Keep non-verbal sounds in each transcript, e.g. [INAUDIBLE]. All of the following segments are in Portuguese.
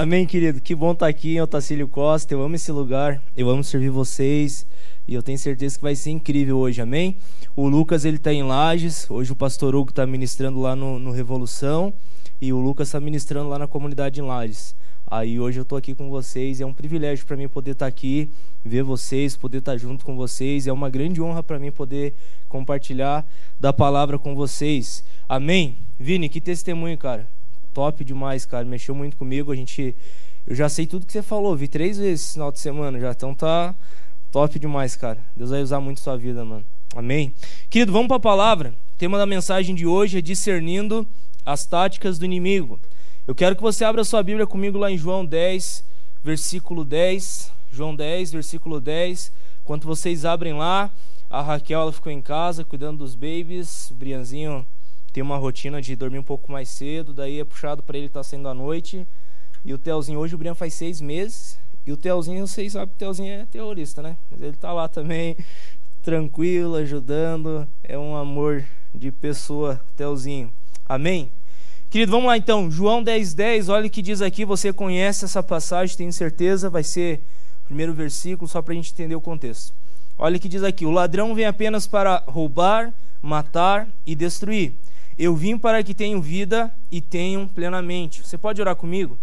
Amém, querido. Que bom estar aqui em Otacílio Costa. Eu amo esse lugar. Eu amo servir vocês. E eu tenho certeza que vai ser incrível hoje. Amém? O Lucas, ele está em Lages. Hoje o pastor Hugo está ministrando lá no, no Revolução. E o Lucas está ministrando lá na comunidade em Lages. Aí hoje eu estou aqui com vocês. É um privilégio para mim poder estar tá aqui, ver vocês, poder estar tá junto com vocês. É uma grande honra para mim poder compartilhar da palavra com vocês. Amém? Vini, que testemunho, cara top demais, cara. Mexeu muito comigo. A gente. Eu já sei tudo que você falou, vi três vezes esse final de semana já. Então tá top demais, cara. Deus vai usar muito sua vida, mano. Amém. Querido, vamos para a palavra. O tema da mensagem de hoje é discernindo as táticas do inimigo. Eu quero que você abra sua Bíblia comigo lá em João 10, versículo 10. João 10, versículo 10. Enquanto vocês abrem lá, a Raquel ela ficou em casa cuidando dos babies. O Brianzinho tem uma rotina de dormir um pouco mais cedo, daí é puxado para ele estar tá saindo à noite. E o Telzinho, hoje o Brian faz seis meses, e o Telzinho, vocês sabem que o Telzinho é terrorista, né? Mas ele tá lá também, [LAUGHS] tranquilo, ajudando, é um amor de pessoa, Telzinho. Amém? Querido, vamos lá então, João 10, 10, olha o que diz aqui, você conhece essa passagem, tenho certeza, vai ser o primeiro versículo, só para a gente entender o contexto. Olha o que diz aqui: o ladrão vem apenas para roubar, matar e destruir. Eu vim para que tenham vida e tenham plenamente. Você pode orar comigo?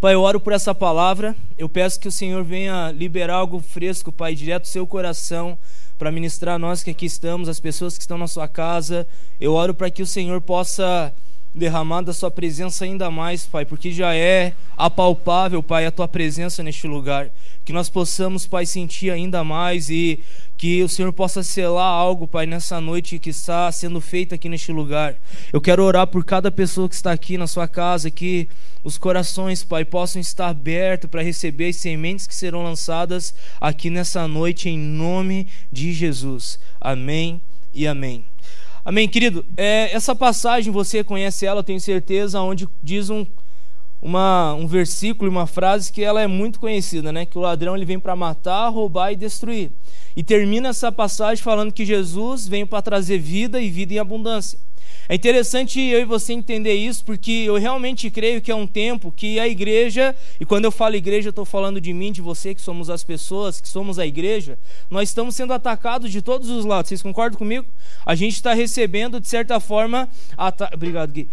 Pai, eu oro por essa palavra. Eu peço que o Senhor venha liberar algo fresco, Pai, direto do seu coração, para ministrar a nós que aqui estamos, as pessoas que estão na sua casa. Eu oro para que o Senhor possa derramar da sua presença ainda mais, Pai, porque já é apalpável, Pai, a tua presença neste lugar. Que nós possamos, Pai, sentir ainda mais e que o Senhor possa selar algo, Pai, nessa noite que está sendo feita aqui neste lugar. Eu quero orar por cada pessoa que está aqui na sua casa, que os corações, Pai, possam estar abertos para receber as sementes que serão lançadas aqui nessa noite, em nome de Jesus. Amém e amém. Amém, querido. É, essa passagem, você conhece ela, eu tenho certeza, onde diz um, uma, um versículo, uma frase que ela é muito conhecida, né? Que o ladrão ele vem para matar, roubar e destruir. E termina essa passagem falando que Jesus veio para trazer vida e vida em abundância. É interessante eu e você entender isso, porque eu realmente creio que é um tempo que a igreja, e quando eu falo igreja, eu estou falando de mim, de você, que somos as pessoas, que somos a igreja, nós estamos sendo atacados de todos os lados. Vocês concordam comigo? A gente está recebendo, de certa forma, ata... obrigado, Gui,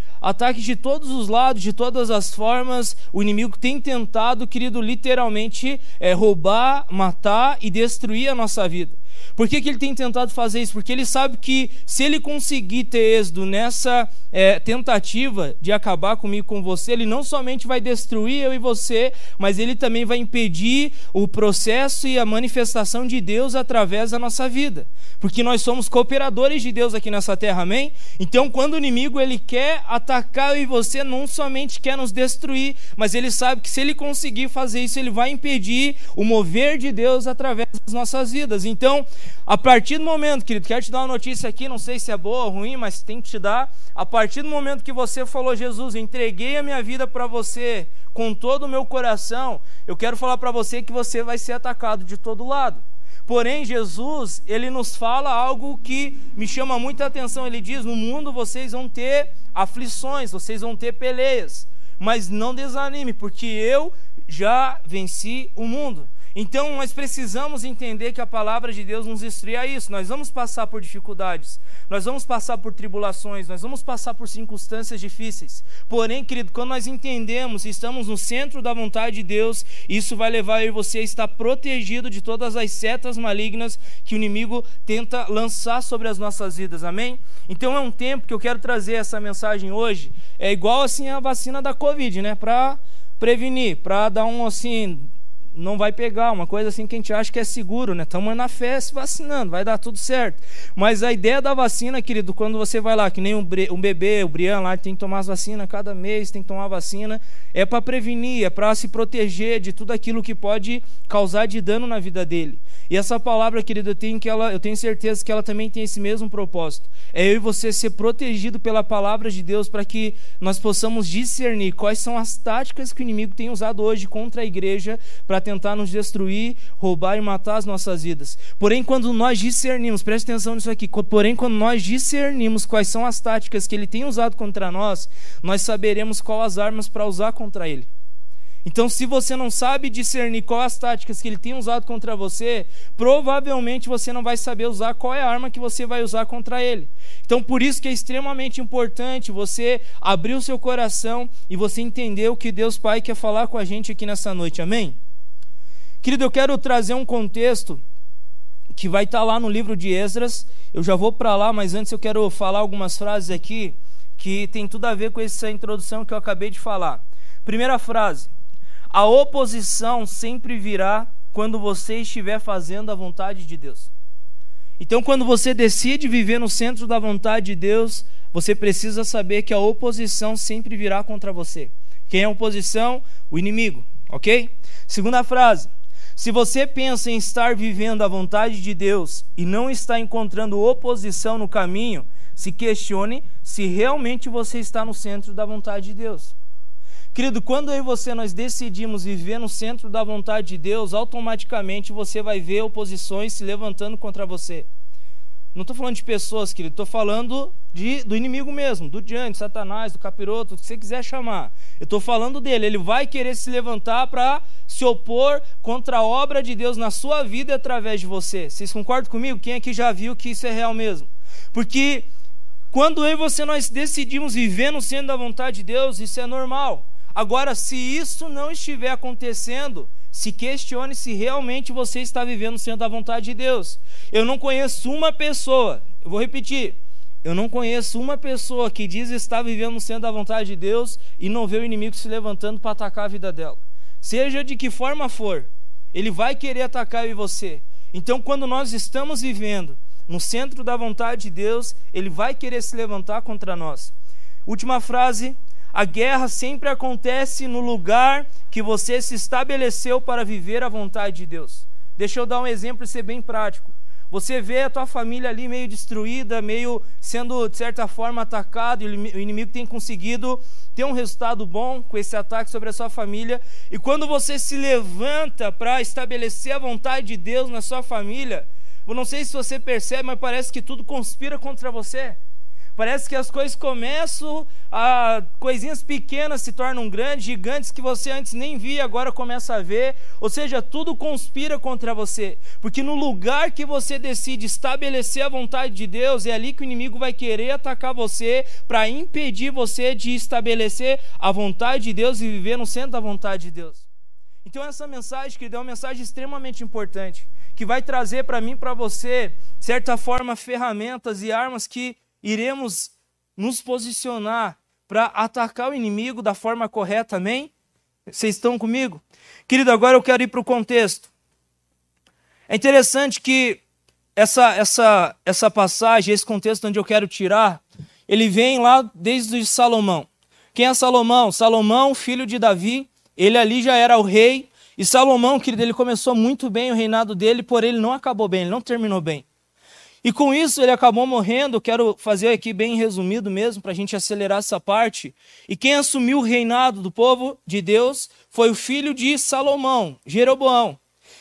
de todos os lados, de todas as formas. O inimigo tem tentado, querido, literalmente é, roubar, matar e destruir a nossa vida. Por que, que ele tem tentado fazer isso? Porque ele sabe que se ele conseguir ter êxito nessa é, tentativa de acabar comigo com você, ele não somente vai destruir eu e você, mas ele também vai impedir o processo e a manifestação de Deus através da nossa vida. Porque nós somos cooperadores de Deus aqui nessa terra, amém? Então, quando o inimigo ele quer atacar eu e você, não somente quer nos destruir, mas ele sabe que se ele conseguir fazer isso, ele vai impedir o mover de Deus através das nossas vidas. Então, a partir do momento, querido, quero te dar uma notícia aqui, não sei se é boa ou ruim, mas tem que te dar. A partir do momento que você falou, Jesus, entreguei a minha vida para você com todo o meu coração, eu quero falar para você que você vai ser atacado de todo lado. Porém, Jesus, ele nos fala algo que me chama muita atenção. Ele diz: No mundo vocês vão ter aflições, vocês vão ter peleias, mas não desanime, porque eu já venci o mundo. Então nós precisamos entender que a palavra de Deus nos instrui a isso. Nós vamos passar por dificuldades, nós vamos passar por tribulações, nós vamos passar por circunstâncias difíceis. Porém, querido, quando nós entendemos e estamos no centro da vontade de Deus, isso vai levar você a estar protegido de todas as setas malignas que o inimigo tenta lançar sobre as nossas vidas. Amém? Então é um tempo que eu quero trazer essa mensagem hoje. É igual assim a vacina da Covid, né? Para prevenir, para dar um assim não vai pegar, uma coisa assim que a gente acha que é seguro, né? Estamos na fé se vacinando, vai dar tudo certo. Mas a ideia da vacina, querido, quando você vai lá, que nem um, bebê, o Brian lá, tem que tomar as vacinas cada mês, tem que tomar vacina, é para prevenir, é para se proteger de tudo aquilo que pode causar de dano na vida dele. E essa palavra, querido, eu tenho, que ela, eu tenho certeza que ela também tem esse mesmo propósito. É eu e você ser protegido pela palavra de Deus para que nós possamos discernir quais são as táticas que o inimigo tem usado hoje contra a igreja para tentar nos destruir, roubar e matar as nossas vidas. Porém, quando nós discernimos, preste atenção nisso aqui, porém, quando nós discernimos quais são as táticas que ele tem usado contra nós, nós saberemos quais as armas para usar contra ele. Então, se você não sabe discernir quais as táticas que ele tem usado contra você, provavelmente você não vai saber usar qual é a arma que você vai usar contra ele. Então, por isso que é extremamente importante você abrir o seu coração e você entender o que Deus Pai quer falar com a gente aqui nessa noite. Amém? Querido, eu quero trazer um contexto que vai estar lá no livro de Esdras. Eu já vou para lá, mas antes eu quero falar algumas frases aqui que tem tudo a ver com essa introdução que eu acabei de falar. Primeira frase: a oposição sempre virá quando você estiver fazendo a vontade de Deus. Então, quando você decide viver no centro da vontade de Deus, você precisa saber que a oposição sempre virá contra você. Quem é a oposição? O inimigo, ok? Segunda frase. Se você pensa em estar vivendo a vontade de Deus e não está encontrando oposição no caminho, se questione se realmente você está no centro da vontade de Deus. Querido, quando eu e você nós decidimos viver no centro da vontade de Deus, automaticamente você vai ver oposições se levantando contra você. Não estou falando de pessoas, querido, estou falando de, do inimigo mesmo, do diante, Satanás, do capiroto, o que você quiser chamar. Eu estou falando dele. Ele vai querer se levantar para se opor contra a obra de Deus na sua vida através de você. Vocês concordam comigo? Quem aqui já viu que isso é real mesmo? Porque quando eu e você nós decidimos viver no centro da vontade de Deus, isso é normal. Agora, se isso não estiver acontecendo, se questione se realmente você está vivendo sendo da vontade de Deus. Eu não conheço uma pessoa, eu vou repetir, eu não conheço uma pessoa que diz estar vivendo sendo da vontade de Deus e não vê o inimigo se levantando para atacar a vida dela. Seja de que forma for, ele vai querer atacar e você. Então, quando nós estamos vivendo no centro da vontade de Deus, ele vai querer se levantar contra nós. Última frase a guerra sempre acontece no lugar que você se estabeleceu para viver a vontade de Deus. Deixa eu dar um exemplo e ser bem prático. Você vê a tua família ali meio destruída, meio sendo de certa forma atacado, e o inimigo tem conseguido ter um resultado bom com esse ataque sobre a sua família. E quando você se levanta para estabelecer a vontade de Deus na sua família, eu não sei se você percebe, mas parece que tudo conspira contra você. Parece que as coisas começam, a coisinhas pequenas se tornam grandes, gigantes que você antes nem via, agora começa a ver. Ou seja, tudo conspira contra você. Porque no lugar que você decide estabelecer a vontade de Deus, é ali que o inimigo vai querer atacar você para impedir você de estabelecer a vontade de Deus e viver no centro da vontade de Deus. Então essa mensagem, que é uma mensagem extremamente importante, que vai trazer para mim, para você, de certa forma, ferramentas e armas que iremos nos posicionar para atacar o inimigo da forma correta, amém? Vocês estão comigo? Querido, agora eu quero ir para o contexto. É interessante que essa, essa, essa passagem, esse contexto onde eu quero tirar, ele vem lá desde Salomão. Quem é Salomão? Salomão, filho de Davi, ele ali já era o rei. E Salomão, querido, ele começou muito bem o reinado dele, porém ele não acabou bem, ele não terminou bem. E com isso ele acabou morrendo. Quero fazer aqui bem resumido mesmo, para a gente acelerar essa parte. E quem assumiu o reinado do povo de Deus foi o filho de Salomão, Jeroboão.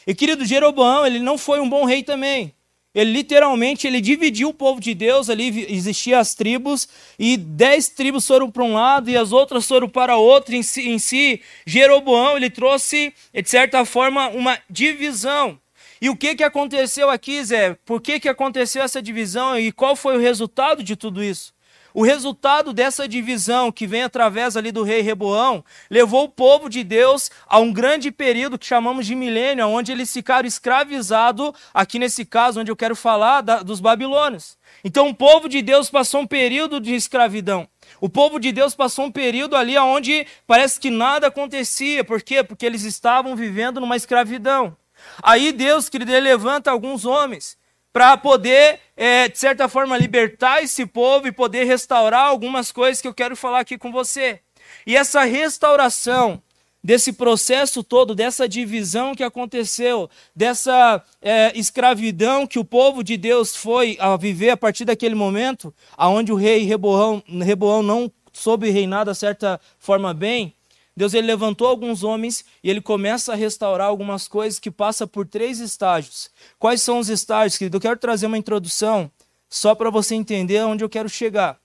E querido, Jeroboão, ele não foi um bom rei também. Ele literalmente ele dividiu o povo de Deus, ali existiam as tribos, e dez tribos foram para um lado e as outras foram para outro. Em si, em si, Jeroboão ele trouxe, de certa forma, uma divisão. E o que, que aconteceu aqui, Zé? Por que, que aconteceu essa divisão e qual foi o resultado de tudo isso? O resultado dessa divisão que vem através ali do rei Reboão levou o povo de Deus a um grande período que chamamos de milênio, onde eles ficaram escravizados, aqui nesse caso onde eu quero falar da, dos babilônios. Então o povo de Deus passou um período de escravidão. O povo de Deus passou um período ali onde parece que nada acontecia. Por quê? Porque eles estavam vivendo numa escravidão. Aí Deus, querido, ele levanta alguns homens para poder, é, de certa forma, libertar esse povo e poder restaurar algumas coisas que eu quero falar aqui com você. E essa restauração desse processo todo, dessa divisão que aconteceu, dessa é, escravidão que o povo de Deus foi a viver a partir daquele momento, aonde o rei Reboão, Reboão não soube reinar da certa forma bem, Deus ele levantou alguns homens e ele começa a restaurar algumas coisas que passa por três estágios. Quais são os estágios, querido? Eu quero trazer uma introdução só para você entender onde eu quero chegar.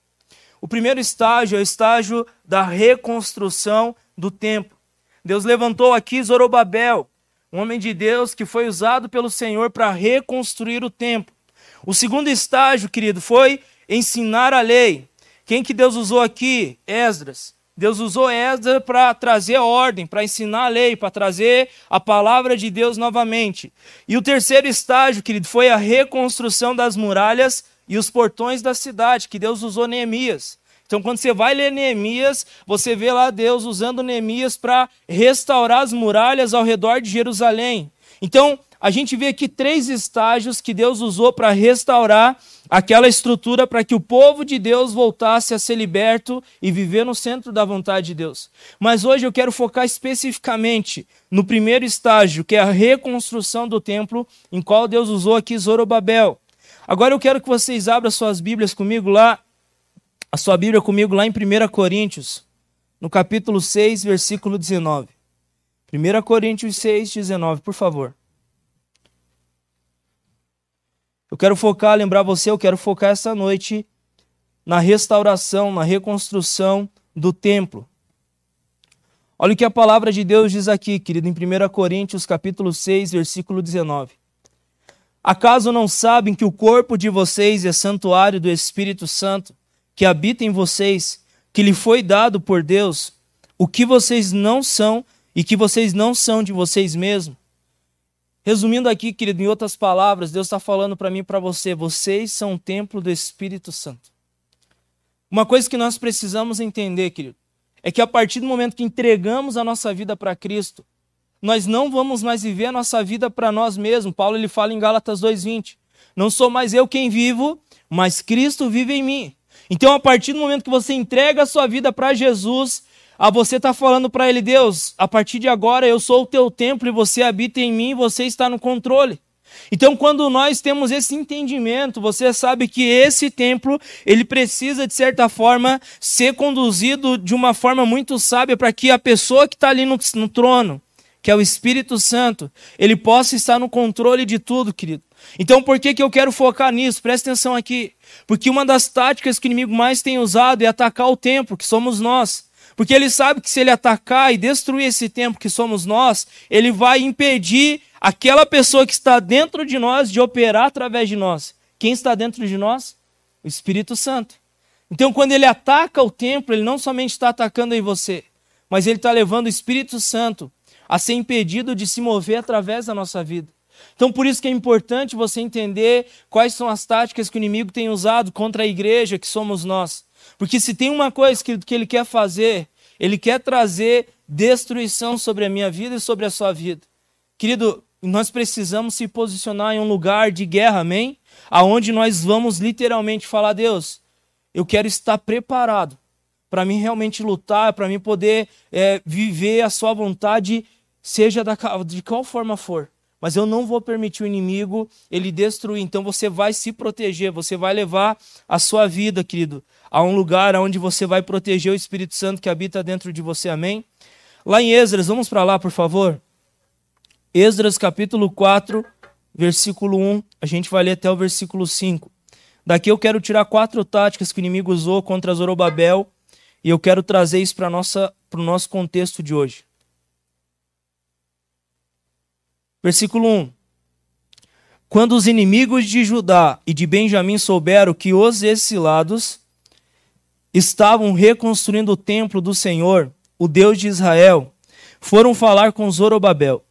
O primeiro estágio é o estágio da reconstrução do templo. Deus levantou aqui Zorobabel, um homem de Deus que foi usado pelo Senhor para reconstruir o templo. O segundo estágio, querido, foi ensinar a lei. Quem que Deus usou aqui? Esdras. Deus usou Esdras para trazer ordem, para ensinar a lei, para trazer a palavra de Deus novamente. E o terceiro estágio, querido, foi a reconstrução das muralhas e os portões da cidade, que Deus usou Neemias. Então, quando você vai ler Neemias, você vê lá Deus usando Neemias para restaurar as muralhas ao redor de Jerusalém. Então, a gente vê aqui três estágios que Deus usou para restaurar aquela estrutura para que o povo de Deus voltasse a ser liberto e viver no centro da vontade de Deus. Mas hoje eu quero focar especificamente no primeiro estágio, que é a reconstrução do templo, em qual Deus usou aqui Zorobabel. Agora eu quero que vocês abram suas Bíblias comigo lá, a sua Bíblia comigo lá em 1 Coríntios, no capítulo 6, versículo 19. 1 Coríntios 6, 19, por favor. Eu quero focar, lembrar você, eu quero focar essa noite na restauração, na reconstrução do templo. Olha o que a palavra de Deus diz aqui, querido, em 1 Coríntios capítulo 6, versículo 19. Acaso não sabem que o corpo de vocês é santuário do Espírito Santo, que habita em vocês, que lhe foi dado por Deus, o que vocês não são e que vocês não são de vocês mesmos? Resumindo aqui, querido, em outras palavras, Deus está falando para mim e para você: vocês são o templo do Espírito Santo. Uma coisa que nós precisamos entender, querido, é que a partir do momento que entregamos a nossa vida para Cristo, nós não vamos mais viver a nossa vida para nós mesmos. Paulo ele fala em Gálatas 2:20. Não sou mais eu quem vivo, mas Cristo vive em mim. Então, a partir do momento que você entrega a sua vida para Jesus, a você está falando para ele, Deus, a partir de agora eu sou o teu templo e você habita em mim, você está no controle. Então, quando nós temos esse entendimento, você sabe que esse templo, ele precisa, de certa forma, ser conduzido de uma forma muito sábia para que a pessoa que está ali no, no trono, que é o Espírito Santo, ele possa estar no controle de tudo, querido. Então, por que, que eu quero focar nisso? Presta atenção aqui. Porque uma das táticas que o inimigo mais tem usado é atacar o templo, que somos nós. Porque ele sabe que se ele atacar e destruir esse templo que somos nós, ele vai impedir aquela pessoa que está dentro de nós de operar através de nós. Quem está dentro de nós? O Espírito Santo. Então, quando ele ataca o templo, ele não somente está atacando em você, mas ele está levando o Espírito Santo a ser impedido de se mover através da nossa vida. Então, por isso que é importante você entender quais são as táticas que o inimigo tem usado contra a igreja, que somos nós. Porque se tem uma coisa que, que ele quer fazer, ele quer trazer destruição sobre a minha vida e sobre a sua vida. Querido, nós precisamos se posicionar em um lugar de guerra, amém? Aonde nós vamos literalmente falar, Deus, eu quero estar preparado para mim realmente lutar, para mim poder é, viver a sua vontade, seja da, de qual forma for mas eu não vou permitir o inimigo ele destruir. Então você vai se proteger, você vai levar a sua vida, querido, a um lugar onde você vai proteger o Espírito Santo que habita dentro de você. Amém? Lá em Esdras, vamos para lá, por favor. Esdras capítulo 4, versículo 1, a gente vai ler até o versículo 5. Daqui eu quero tirar quatro táticas que o inimigo usou contra Zorobabel e eu quero trazer isso para o nosso contexto de hoje. Versículo 1. Quando os inimigos de Judá e de Benjamim souberam que os exilados estavam reconstruindo o templo do Senhor, o Deus de Israel, foram falar com Zorobabel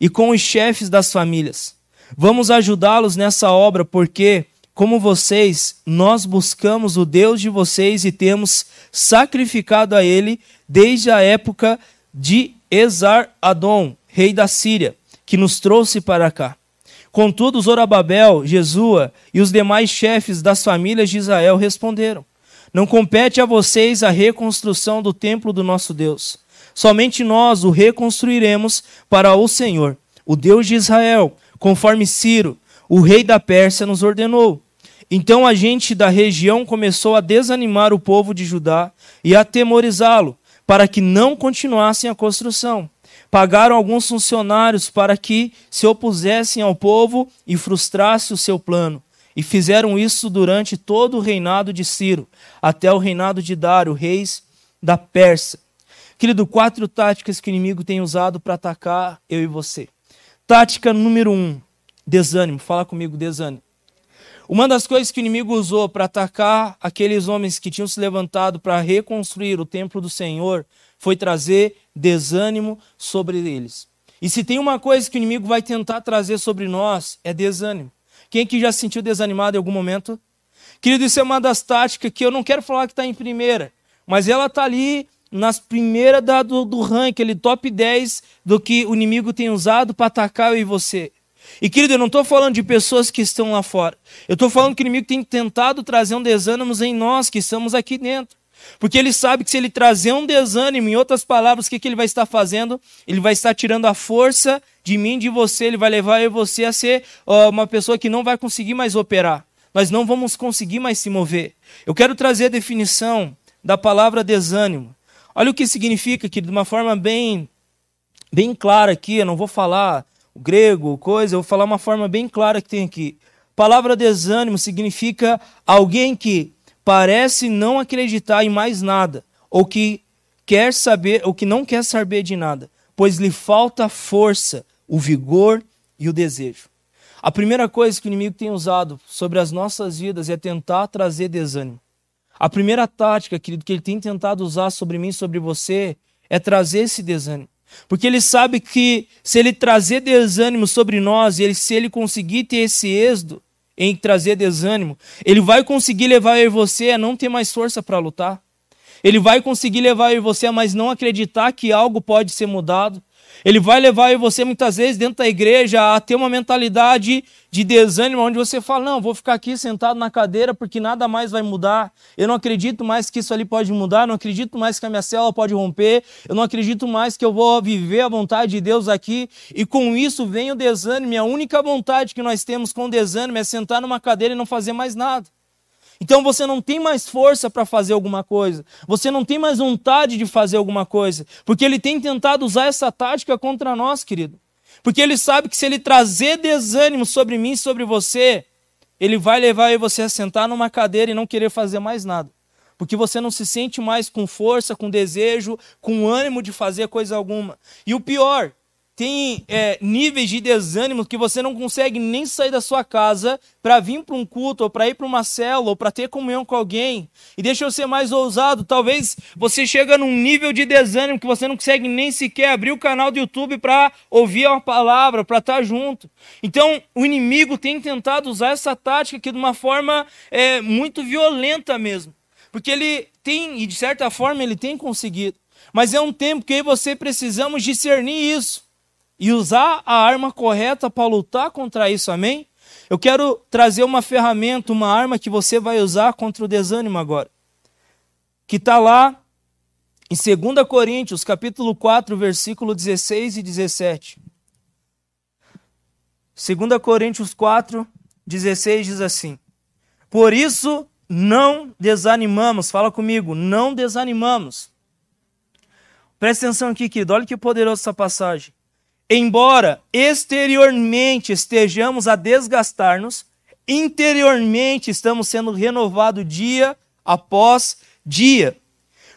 e com os chefes das famílias. Vamos ajudá-los nessa obra, porque, como vocês, nós buscamos o Deus de vocês e temos sacrificado a ele desde a época de Esar-Adom, rei da Síria que nos trouxe para cá. Contudo, Zorababel, Jesua e os demais chefes das famílias de Israel responderam: Não compete a vocês a reconstrução do templo do nosso Deus. Somente nós o reconstruiremos para o Senhor, o Deus de Israel, conforme Ciro, o rei da Pérsia, nos ordenou. Então a gente da região começou a desanimar o povo de Judá e a atemorizá-lo, para que não continuassem a construção. Pagaram alguns funcionários para que se opusessem ao povo e frustrassem o seu plano. E fizeram isso durante todo o reinado de Ciro, até o reinado de Dário, reis da Pérsia. Querido, quatro táticas que o inimigo tem usado para atacar eu e você. Tática número um: desânimo. Fala comigo, desânimo. Uma das coisas que o inimigo usou para atacar aqueles homens que tinham se levantado para reconstruir o templo do Senhor foi trazer desânimo sobre eles. E se tem uma coisa que o inimigo vai tentar trazer sobre nós, é desânimo. Quem aqui já se sentiu desanimado em algum momento? Querido, isso é uma das táticas que eu não quero falar que está em primeira, mas ela está ali nas primeiras da, do, do ranking, aquele top 10 do que o inimigo tem usado para atacar eu e você. E querido, eu não estou falando de pessoas que estão lá fora. Eu estou falando que o inimigo tem tentado trazer um desânimo em nós que estamos aqui dentro. Porque ele sabe que se ele trazer um desânimo, em outras palavras, o que, que ele vai estar fazendo? Ele vai estar tirando a força de mim, de você, ele vai levar eu e você a ser uh, uma pessoa que não vai conseguir mais operar. Nós não vamos conseguir mais se mover. Eu quero trazer a definição da palavra desânimo. Olha o que significa, que de uma forma bem, bem clara aqui, eu não vou falar o grego, coisa, eu vou falar uma forma bem clara que tem aqui. palavra desânimo significa alguém que parece não acreditar em mais nada, ou que quer saber, ou que não quer saber de nada, pois lhe falta força, o vigor e o desejo. A primeira coisa que o inimigo tem usado sobre as nossas vidas é tentar trazer desânimo. A primeira tática, querido, que ele tem tentado usar sobre mim, sobre você, é trazer esse desânimo. Porque ele sabe que se ele trazer desânimo sobre nós, ele, se ele conseguir ter esse êxodo em trazer desânimo, ele vai conseguir levar você a não ter mais força para lutar. Ele vai conseguir levar você a mais não acreditar que algo pode ser mudado. Ele vai levar você muitas vezes dentro da igreja a ter uma mentalidade de desânimo, onde você fala: Não, vou ficar aqui sentado na cadeira porque nada mais vai mudar. Eu não acredito mais que isso ali pode mudar, não acredito mais que a minha célula pode romper, eu não acredito mais que eu vou viver a vontade de Deus aqui. E com isso vem o desânimo. E a única vontade que nós temos com o desânimo é sentar numa cadeira e não fazer mais nada. Então você não tem mais força para fazer alguma coisa, você não tem mais vontade de fazer alguma coisa, porque ele tem tentado usar essa tática contra nós, querido. Porque ele sabe que se ele trazer desânimo sobre mim e sobre você, ele vai levar você a sentar numa cadeira e não querer fazer mais nada. Porque você não se sente mais com força, com desejo, com ânimo de fazer coisa alguma. E o pior, tem é, níveis de desânimo que você não consegue nem sair da sua casa para vir para um culto, ou para ir para uma célula, ou para ter comunhão com alguém. E deixa eu ser mais ousado, talvez você chega num nível de desânimo que você não consegue nem sequer abrir o canal do YouTube para ouvir uma palavra, para estar tá junto. Então, o inimigo tem tentado usar essa tática aqui de uma forma é, muito violenta mesmo. Porque ele tem, e de certa forma ele tem conseguido. Mas é um tempo que você precisamos discernir isso e usar a arma correta para lutar contra isso, amém? Eu quero trazer uma ferramenta, uma arma que você vai usar contra o desânimo agora. Que está lá em 2 Coríntios, capítulo 4, versículo 16 e 17. 2 Coríntios 4, 16 diz assim: Por isso não desanimamos, fala comigo, não desanimamos. Presta atenção aqui, querido, olha que poderosa essa passagem. Embora exteriormente estejamos a desgastar-nos, interiormente estamos sendo renovados dia após dia.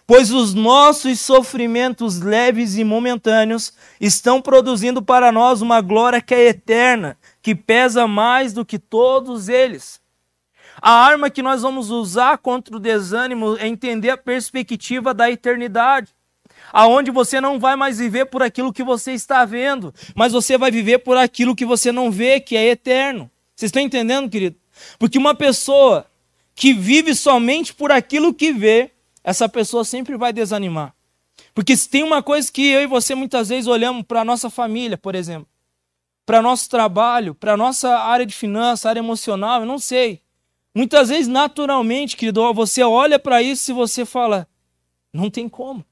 Pois os nossos sofrimentos leves e momentâneos estão produzindo para nós uma glória que é eterna, que pesa mais do que todos eles. A arma que nós vamos usar contra o desânimo é entender a perspectiva da eternidade aonde você não vai mais viver por aquilo que você está vendo, mas você vai viver por aquilo que você não vê, que é eterno. Vocês estão entendendo, querido? Porque uma pessoa que vive somente por aquilo que vê, essa pessoa sempre vai desanimar. Porque se tem uma coisa que eu e você muitas vezes olhamos para a nossa família, por exemplo, para nosso trabalho, para nossa área de finanças, área emocional, eu não sei. Muitas vezes, naturalmente, querido, você olha para isso e você fala: não tem como.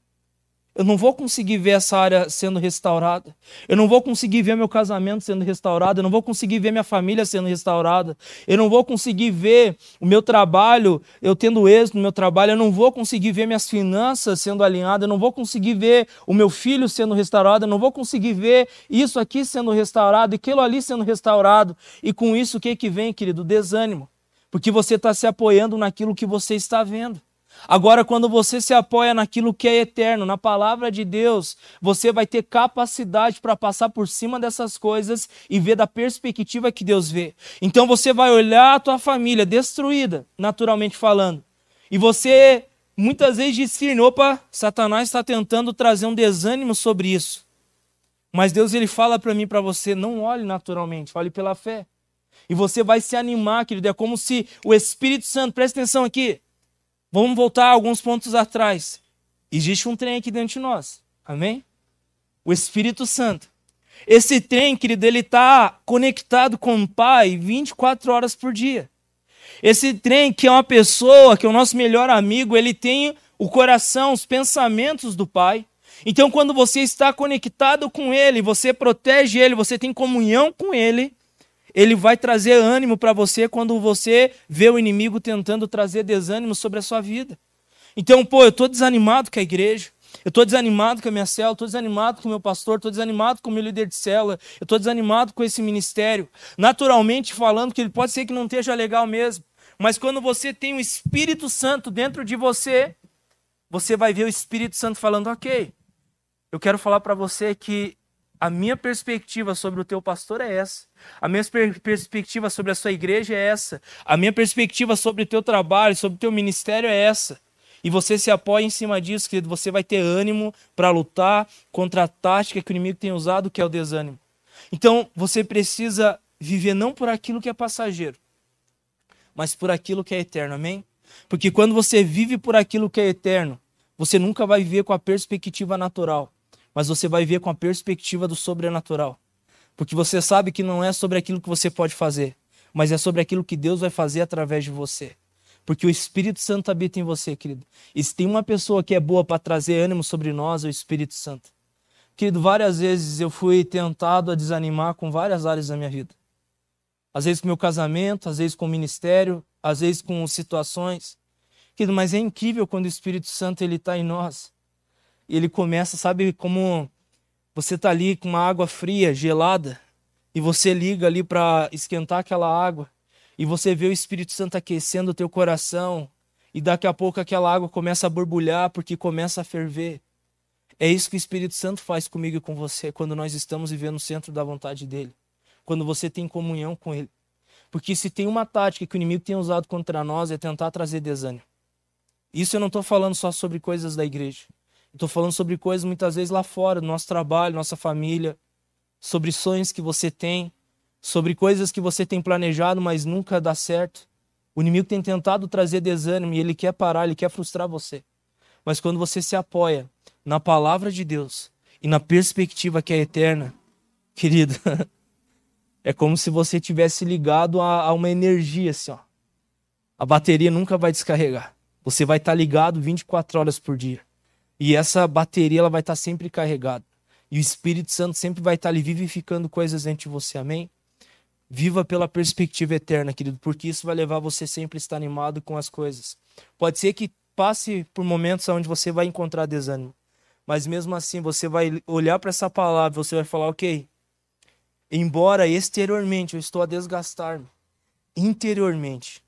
Eu não vou conseguir ver essa área sendo restaurada. Eu não vou conseguir ver meu casamento sendo restaurado. Eu não vou conseguir ver minha família sendo restaurada. Eu não vou conseguir ver o meu trabalho, eu tendo êxito no meu trabalho. Eu não vou conseguir ver minhas finanças sendo alinhadas. Eu não vou conseguir ver o meu filho sendo restaurado. Eu não vou conseguir ver isso aqui sendo restaurado e aquilo ali sendo restaurado. E com isso, o que, que vem, querido? Desânimo. Porque você está se apoiando naquilo que você está vendo. Agora, quando você se apoia naquilo que é eterno, na palavra de Deus, você vai ter capacidade para passar por cima dessas coisas e ver da perspectiva que Deus vê. Então você vai olhar a tua família destruída, naturalmente falando, e você muitas vezes discerne, opa, Satanás está tentando trazer um desânimo sobre isso. Mas Deus ele fala para mim, para você, não olhe naturalmente, olhe pela fé. E você vai se animar, querido. É como se o Espírito Santo, presta atenção aqui. Vamos voltar alguns pontos atrás. Existe um trem aqui dentro de nós. Amém? O Espírito Santo. Esse trem, querido, ele está conectado com o Pai 24 horas por dia. Esse trem, que é uma pessoa, que é o nosso melhor amigo, ele tem o coração, os pensamentos do Pai. Então, quando você está conectado com Ele, você protege Ele, você tem comunhão com Ele, Ele vai trazer ânimo para você quando você vê o inimigo tentando trazer desânimo sobre a sua vida. Então, pô, eu estou desanimado com a igreja, eu estou desanimado com a minha célula, estou desanimado com o meu pastor, estou desanimado com o meu líder de célula, eu estou desanimado com esse ministério. Naturalmente falando, que ele pode ser que não esteja legal mesmo, mas quando você tem o Espírito Santo dentro de você, você vai ver o Espírito Santo falando, ok, eu quero falar para você que a minha perspectiva sobre o teu pastor é essa. A minha perspectiva sobre a sua igreja é essa. A minha perspectiva sobre o teu trabalho, sobre o teu ministério é essa. E você se apoia em cima disso, querido, você vai ter ânimo para lutar contra a tática que o inimigo tem usado, que é o desânimo. Então, você precisa viver não por aquilo que é passageiro, mas por aquilo que é eterno, amém? Porque quando você vive por aquilo que é eterno, você nunca vai viver com a perspectiva natural mas você vai ver com a perspectiva do sobrenatural. Porque você sabe que não é sobre aquilo que você pode fazer, mas é sobre aquilo que Deus vai fazer através de você. Porque o Espírito Santo habita em você, querido. E se tem uma pessoa que é boa para trazer ânimo sobre nós, é o Espírito Santo. Querido, várias vezes eu fui tentado a desanimar com várias áreas da minha vida. Às vezes com meu casamento, às vezes com o ministério, às vezes com situações. Querido, mas é incrível quando o Espírito Santo ele está em nós ele começa, sabe, como você tá ali com uma água fria, gelada, e você liga ali para esquentar aquela água, e você vê o Espírito Santo aquecendo o teu coração, e daqui a pouco aquela água começa a borbulhar porque começa a ferver. É isso que o Espírito Santo faz comigo e com você quando nós estamos vivendo no centro da vontade dele. Quando você tem comunhão com ele. Porque se tem uma tática que o inimigo tem usado contra nós é tentar trazer desânimo. Isso eu não estou falando só sobre coisas da igreja. Estou falando sobre coisas muitas vezes lá fora, nosso trabalho, nossa família, sobre sonhos que você tem, sobre coisas que você tem planejado, mas nunca dá certo. O inimigo tem tentado trazer desânimo e ele quer parar, ele quer frustrar você. Mas quando você se apoia na palavra de Deus e na perspectiva que é eterna, querido, [LAUGHS] é como se você tivesse ligado a, a, uma energia assim, ó. A bateria nunca vai descarregar. Você vai estar ligado 24 horas por dia. E essa bateria ela vai estar sempre carregada. E o Espírito Santo sempre vai estar ali vivificando coisas dentro de você. Amém? Viva pela perspectiva eterna, querido, porque isso vai levar você sempre a estar animado com as coisas. Pode ser que passe por momentos onde você vai encontrar desânimo, mas mesmo assim você vai olhar para essa palavra, você vai falar, ok, embora exteriormente eu estou a desgastar-me, interiormente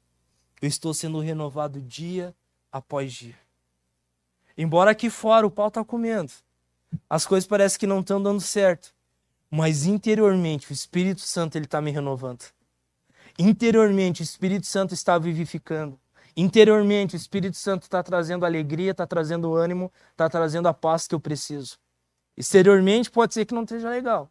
eu estou sendo renovado dia após dia. Embora aqui fora o pau tá comendo. As coisas parecem que não estão dando certo. Mas interiormente o Espírito Santo ele está me renovando. Interiormente o Espírito Santo está vivificando. Interiormente o Espírito Santo está trazendo alegria, está trazendo ânimo, está trazendo a paz que eu preciso. Exteriormente pode ser que não esteja legal.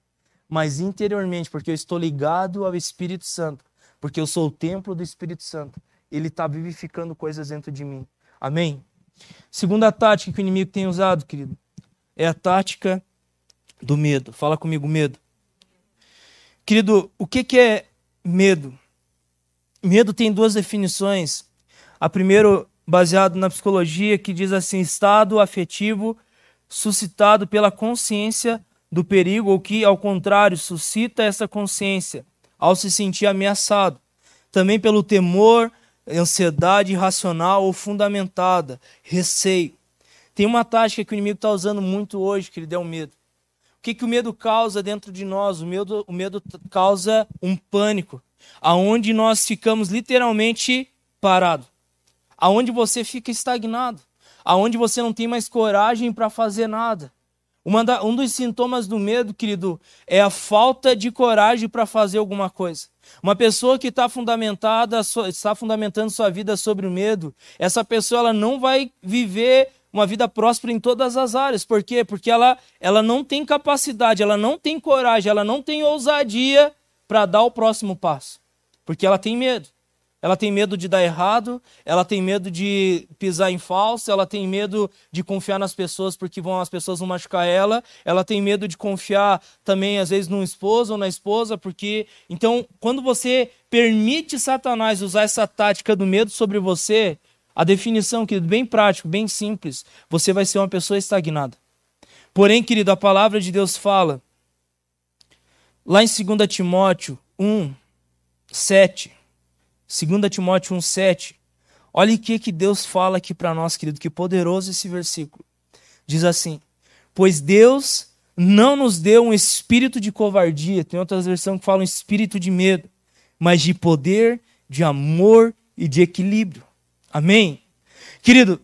Mas interiormente, porque eu estou ligado ao Espírito Santo, porque eu sou o templo do Espírito Santo, ele está vivificando coisas dentro de mim. Amém? Segunda tática que o inimigo tem usado, querido, é a tática do medo. Fala comigo, medo. Querido, o que, que é medo? Medo tem duas definições. A primeira, baseado na psicologia, que diz assim: estado afetivo suscitado pela consciência do perigo, ou que, ao contrário, suscita essa consciência ao se sentir ameaçado. Também pelo temor, ansiedade irracional ou fundamentada, receio. Tem uma tática que o inimigo está usando muito hoje, que ele deu medo. O que, que o medo causa dentro de nós? O medo, o medo causa um pânico, aonde nós ficamos literalmente parados. aonde você fica estagnado, aonde você não tem mais coragem para fazer nada. Da, um dos sintomas do medo, querido, é a falta de coragem para fazer alguma coisa. Uma pessoa que está fundamentada, está fundamentando sua vida sobre o medo, essa pessoa ela não vai viver uma vida próspera em todas as áreas. Por quê? Porque ela, ela não tem capacidade, ela não tem coragem, ela não tem ousadia para dar o próximo passo. Porque ela tem medo. Ela tem medo de dar errado, ela tem medo de pisar em falso, ela tem medo de confiar nas pessoas porque vão, as pessoas vão machucar ela, ela tem medo de confiar também, às vezes, no esposo ou na esposa, porque. Então, quando você permite Satanás usar essa tática do medo sobre você, a definição, querido, bem prático, bem simples, você vai ser uma pessoa estagnada. Porém, querido, a palavra de Deus fala, lá em 2 Timóteo 1, 7 2 Timóteo 1,7. Olha o que, que Deus fala aqui para nós, querido, que poderoso esse versículo. Diz assim: Pois Deus não nos deu um espírito de covardia, tem outras versões que falam espírito de medo, mas de poder, de amor e de equilíbrio. Amém? Querido,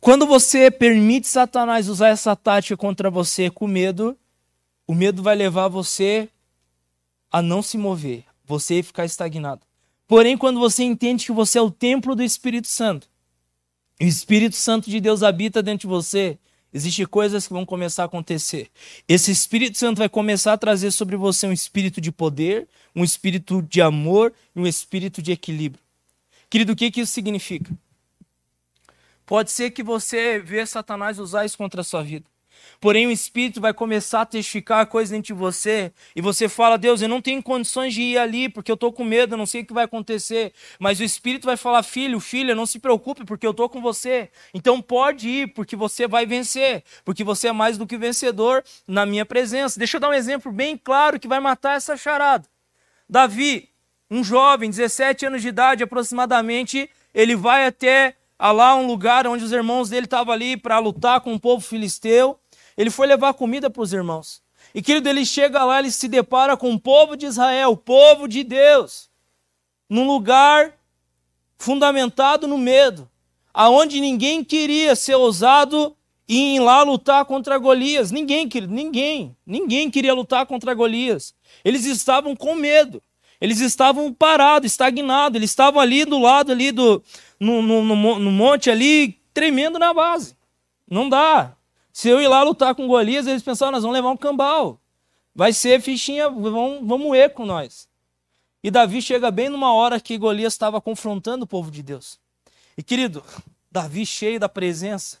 quando você permite Satanás usar essa tática contra você com medo, o medo vai levar você a não se mover, você ficar estagnado. Porém, quando você entende que você é o templo do Espírito Santo, o Espírito Santo de Deus habita dentro de você, existem coisas que vão começar a acontecer. Esse Espírito Santo vai começar a trazer sobre você um espírito de poder, um espírito de amor e um espírito de equilíbrio. Querido, o que, que isso significa? Pode ser que você vê Satanás usar isso contra a sua vida. Porém, o Espírito vai começar a testificar coisas dentro de você. E você fala, Deus, eu não tenho condições de ir ali, porque eu estou com medo, eu não sei o que vai acontecer. Mas o Espírito vai falar, filho, filha, não se preocupe, porque eu estou com você. Então pode ir, porque você vai vencer. Porque você é mais do que vencedor na minha presença. Deixa eu dar um exemplo bem claro que vai matar essa charada. Davi, um jovem, 17 anos de idade aproximadamente, ele vai até lá um lugar onde os irmãos dele estavam ali para lutar com o povo filisteu. Ele foi levar comida para os irmãos. E querido, ele chega lá, ele se depara com o povo de Israel, o povo de Deus, num lugar fundamentado no medo, aonde ninguém queria ser ousado e ir lá lutar contra Golias. Ninguém, querido, ninguém, ninguém queria lutar contra Golias. Eles estavam com medo. Eles estavam parados, estagnados. Eles estavam ali do lado ali do no, no, no, no monte ali, tremendo na base. Não dá. Se eu ir lá lutar com Golias, eles pensaram, nós vamos levar um cambal. Vai ser fichinha, vão, vão moer com nós. E Davi chega bem numa hora que Golias estava confrontando o povo de Deus. E querido, Davi cheio da presença,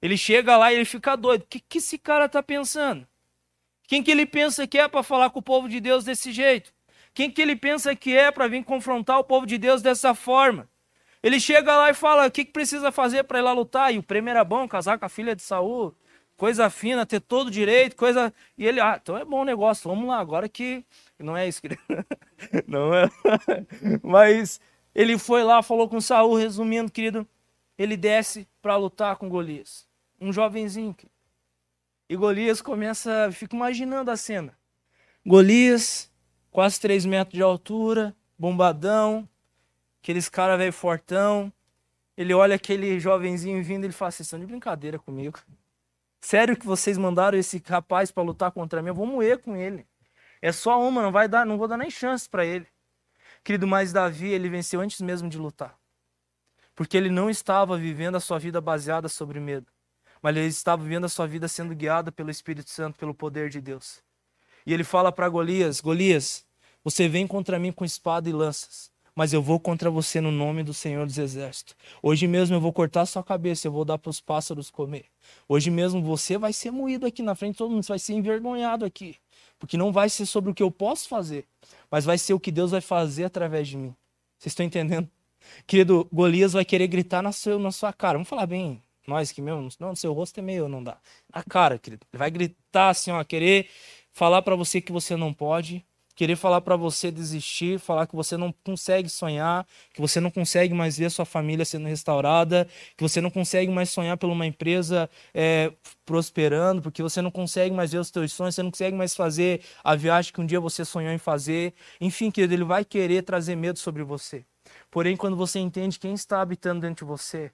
ele chega lá e ele fica doido. O que, que esse cara está pensando? Quem que ele pensa que é para falar com o povo de Deus desse jeito? Quem que ele pensa que é para vir confrontar o povo de Deus dessa forma? Ele chega lá e fala: o que, que precisa fazer para ir lá lutar? E o prêmio era bom, casar com a filha de Saul, coisa fina, ter todo direito, coisa. E ele, ah, então é bom negócio, vamos lá, agora que. Não é isso, que [LAUGHS] Não é. [LAUGHS] Mas ele foi lá, falou com Saul, resumindo, querido, ele desce para lutar com Golias. Um jovenzinho. E Golias começa, fica imaginando a cena. Golias, quase 3 metros de altura, bombadão, aqueles caras velho fortão. Ele olha aquele jovenzinho vindo e ele fala: Vocês estão de brincadeira comigo. Sério que vocês mandaram esse rapaz para lutar contra mim? Eu vou moer com ele. É só uma, não vai dar, não vou dar nem chance para ele. Querido, mas Davi, ele venceu antes mesmo de lutar. Porque ele não estava vivendo a sua vida baseada sobre medo, mas ele estava vivendo a sua vida sendo guiada pelo Espírito Santo, pelo poder de Deus. E ele fala para Golias: Golias, você vem contra mim com espada e lanças, mas eu vou contra você no nome do Senhor dos Exércitos. Hoje mesmo eu vou cortar sua cabeça, eu vou dar para os pássaros comer. Hoje mesmo você vai ser moído aqui na frente, todo mundo vai ser envergonhado aqui. Porque não vai ser sobre o que eu posso fazer, mas vai ser o que Deus vai fazer através de mim. Vocês estão entendendo? Querido, Golias vai querer gritar na sua, na sua cara. Vamos falar bem, nós que mesmo, não, seu rosto é meio, não dá. Na cara, querido. Ele vai gritar assim, ó, querer falar para você que você não pode, querer falar para você desistir, falar que você não consegue sonhar, que você não consegue mais ver sua família sendo restaurada, que você não consegue mais sonhar por uma empresa é, prosperando, porque você não consegue mais ver os seus sonhos, você não consegue mais fazer a viagem que um dia você sonhou em fazer. Enfim, querido, ele vai querer trazer medo sobre você. Porém, quando você entende quem está habitando dentro de você,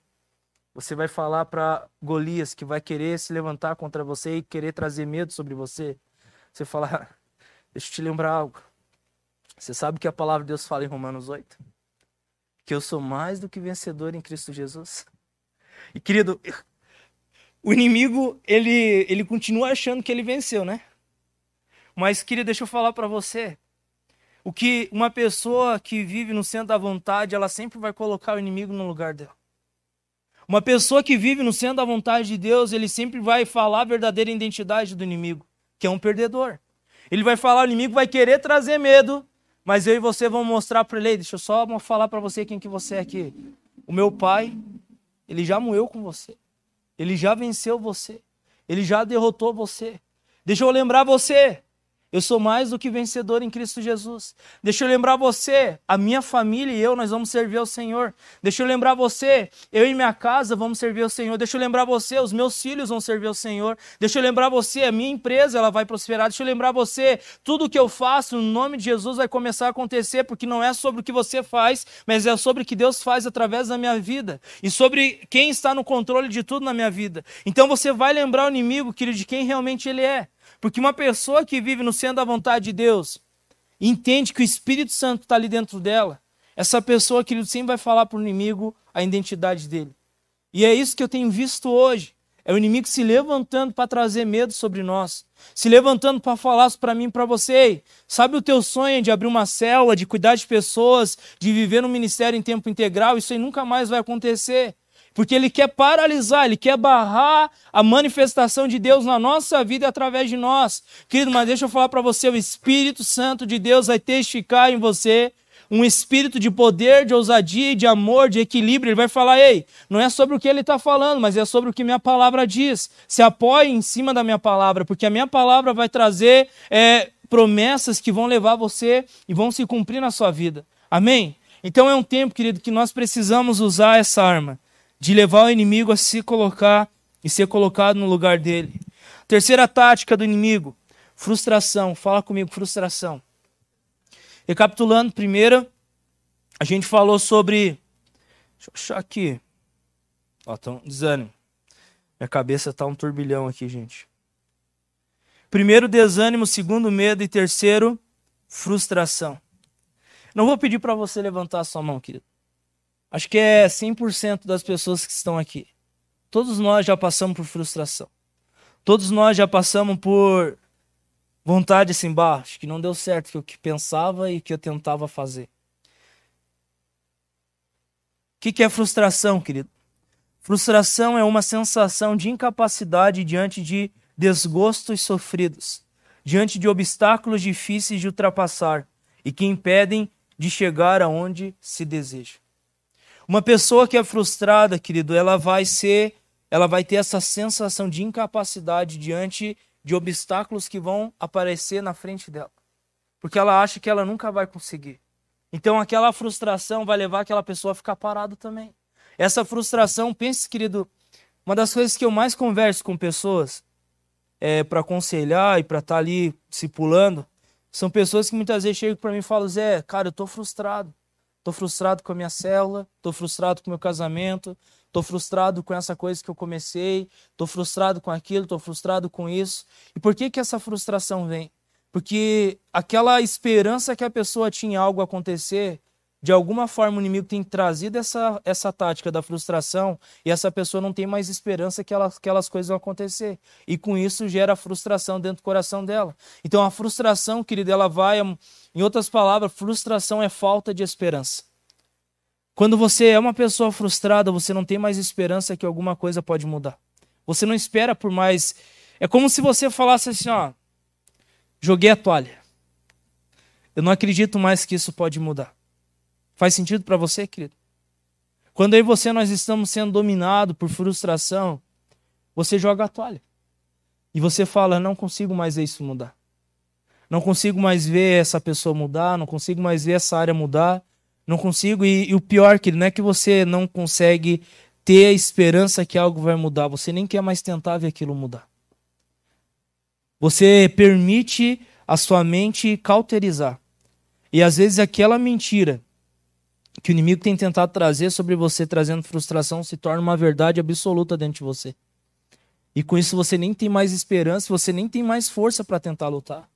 você vai falar para Golias que vai querer se levantar contra você e querer trazer medo sobre você. Você fala, [LAUGHS] deixa eu te lembrar algo. Você sabe que a palavra de Deus fala em Romanos 8? Que eu sou mais do que vencedor em Cristo Jesus. E querido, o inimigo, ele, ele continua achando que ele venceu, né? Mas, querido, deixa eu falar para você. O que uma pessoa que vive no centro da vontade, ela sempre vai colocar o inimigo no lugar dela. Uma pessoa que vive no centro da vontade de Deus, ele sempre vai falar a verdadeira identidade do inimigo, que é um perdedor. Ele vai falar, o inimigo vai querer trazer medo, mas eu e você vamos mostrar para ele, deixa eu só falar para você quem que você é aqui. O meu pai, ele já moeu com você. Ele já venceu você. Ele já derrotou você. Deixa eu lembrar você. Eu sou mais do que vencedor em Cristo Jesus. Deixa eu lembrar você, a minha família e eu, nós vamos servir ao Senhor. Deixa eu lembrar você, eu e minha casa vamos servir ao Senhor. Deixa eu lembrar você, os meus filhos vão servir ao Senhor. Deixa eu lembrar você, a minha empresa ela vai prosperar. Deixa eu lembrar você, tudo que eu faço no nome de Jesus vai começar a acontecer, porque não é sobre o que você faz, mas é sobre o que Deus faz através da minha vida e sobre quem está no controle de tudo na minha vida. Então você vai lembrar o inimigo, querido, de quem realmente ele é. Porque uma pessoa que vive no centro da vontade de Deus, entende que o Espírito Santo está ali dentro dela, essa pessoa, querido, sempre vai falar para o inimigo a identidade dele. E é isso que eu tenho visto hoje. É o inimigo se levantando para trazer medo sobre nós. Se levantando para falar para mim para você. Sabe o teu sonho de abrir uma célula, de cuidar de pessoas, de viver no ministério em tempo integral? Isso aí nunca mais vai acontecer. Porque ele quer paralisar, ele quer barrar a manifestação de Deus na nossa vida e através de nós. Querido, mas deixa eu falar para você: o Espírito Santo de Deus vai testificar em você um espírito de poder, de ousadia, de amor, de equilíbrio. Ele vai falar: ei, não é sobre o que ele está falando, mas é sobre o que minha palavra diz. Se apoie em cima da minha palavra, porque a minha palavra vai trazer é, promessas que vão levar você e vão se cumprir na sua vida. Amém? Então é um tempo, querido, que nós precisamos usar essa arma de levar o inimigo a se colocar e ser colocado no lugar dele. Terceira tática do inimigo, frustração. Fala comigo, frustração. Recapitulando, primeiro, a gente falou sobre. Deixa eu achar aqui. Ó, tão desânimo. Minha cabeça tá um turbilhão aqui, gente. Primeiro, desânimo. Segundo, medo. E terceiro, frustração. Não vou pedir para você levantar a sua mão, querido. Acho que é 100% das pessoas que estão aqui. Todos nós já passamos por frustração. Todos nós já passamos por vontade assim, baixo, que não deu certo o que eu pensava e que eu tentava fazer. O que, que é frustração, querido? Frustração é uma sensação de incapacidade diante de desgostos sofridos, diante de obstáculos difíceis de ultrapassar e que impedem de chegar aonde se deseja. Uma pessoa que é frustrada, querido, ela vai ser, ela vai ter essa sensação de incapacidade diante de obstáculos que vão aparecer na frente dela. Porque ela acha que ela nunca vai conseguir. Então aquela frustração vai levar aquela pessoa a ficar parada também. Essa frustração, pense, querido, uma das coisas que eu mais converso com pessoas é, para aconselhar e para estar tá ali se pulando, são pessoas que muitas vezes chegam para mim e falam: Zé, cara, eu tô frustrado. Estou frustrado com a minha célula, estou frustrado com o meu casamento, estou frustrado com essa coisa que eu comecei, estou frustrado com aquilo, estou frustrado com isso. E por que, que essa frustração vem? Porque aquela esperança que a pessoa tinha algo acontecer, de alguma forma o inimigo tem trazido essa, essa tática da frustração e essa pessoa não tem mais esperança que elas, aquelas coisas vão acontecer. E com isso gera frustração dentro do coração dela. Então a frustração, querida, ela vai em outras palavras, frustração é falta de esperança. Quando você é uma pessoa frustrada, você não tem mais esperança que alguma coisa pode mudar. Você não espera por mais. É como se você falasse assim: ó, joguei a toalha. Eu não acredito mais que isso pode mudar. Faz sentido para você, querido? Quando e você nós estamos sendo dominados por frustração, você joga a toalha. E você fala: não consigo mais ver isso mudar. Não consigo mais ver essa pessoa mudar, não consigo mais ver essa área mudar, não consigo. E, e o pior, que não é que você não consegue ter a esperança que algo vai mudar, você nem quer mais tentar ver aquilo mudar. Você permite a sua mente cauterizar. E às vezes aquela mentira que o inimigo tem tentado trazer sobre você, trazendo frustração, se torna uma verdade absoluta dentro de você. E com isso você nem tem mais esperança, você nem tem mais força para tentar lutar.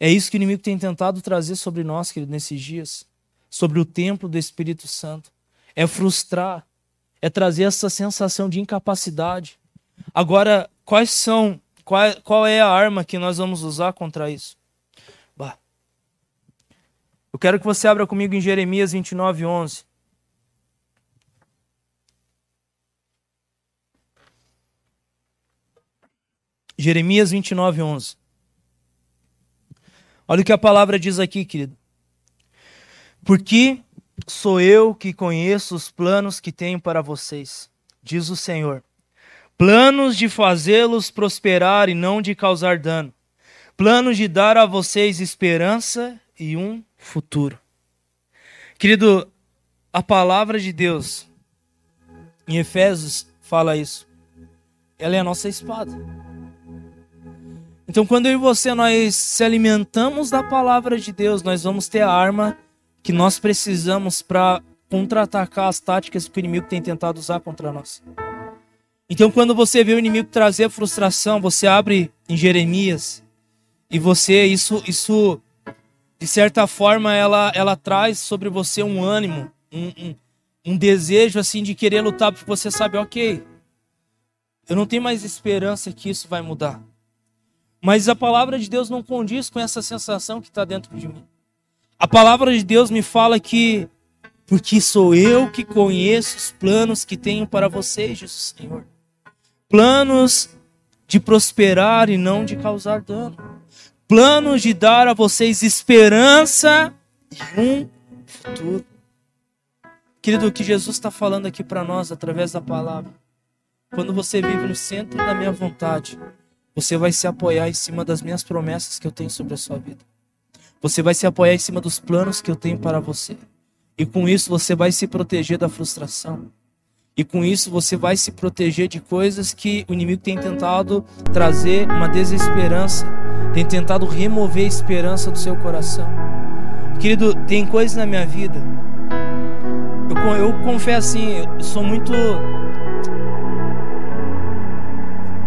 É isso que o inimigo tem tentado trazer sobre nós, querido, nesses dias. Sobre o templo do Espírito Santo. É frustrar, é trazer essa sensação de incapacidade. Agora, quais são, qual, qual é a arma que nós vamos usar contra isso? Eu quero que você abra comigo em Jeremias 29, 11. Jeremias 29, 11. Olha o que a palavra diz aqui, querido. Porque sou eu que conheço os planos que tenho para vocês, diz o Senhor. Planos de fazê-los prosperar e não de causar dano. Planos de dar a vocês esperança e um futuro. Querido, a palavra de Deus em Efésios fala isso. Ela é a nossa espada. Então, quando eu e você nós se alimentamos da palavra de Deus, nós vamos ter a arma que nós precisamos para contra-atacar as táticas que o inimigo tem tentado usar contra nós. Então, quando você vê o inimigo trazer frustração, você abre em Jeremias e você isso isso de certa forma ela ela traz sobre você um ânimo, um, um, um desejo assim de querer lutar porque você sabe, ok, eu não tenho mais esperança que isso vai mudar. Mas a palavra de Deus não condiz com essa sensação que está dentro de mim. A palavra de Deus me fala que, porque sou eu que conheço os planos que tenho para vocês, diz o Senhor. Planos de prosperar e não de causar dano. Planos de dar a vocês esperança e um futuro. Querido, o que Jesus está falando aqui para nós através da palavra. Quando você vive no centro da minha vontade, você vai se apoiar em cima das minhas promessas que eu tenho sobre a sua vida. Você vai se apoiar em cima dos planos que eu tenho para você. E com isso você vai se proteger da frustração. E com isso você vai se proteger de coisas que o inimigo tem tentado trazer uma desesperança, tem tentado remover a esperança do seu coração. Querido, tem coisas na minha vida. Eu, eu confesso assim, eu sou muito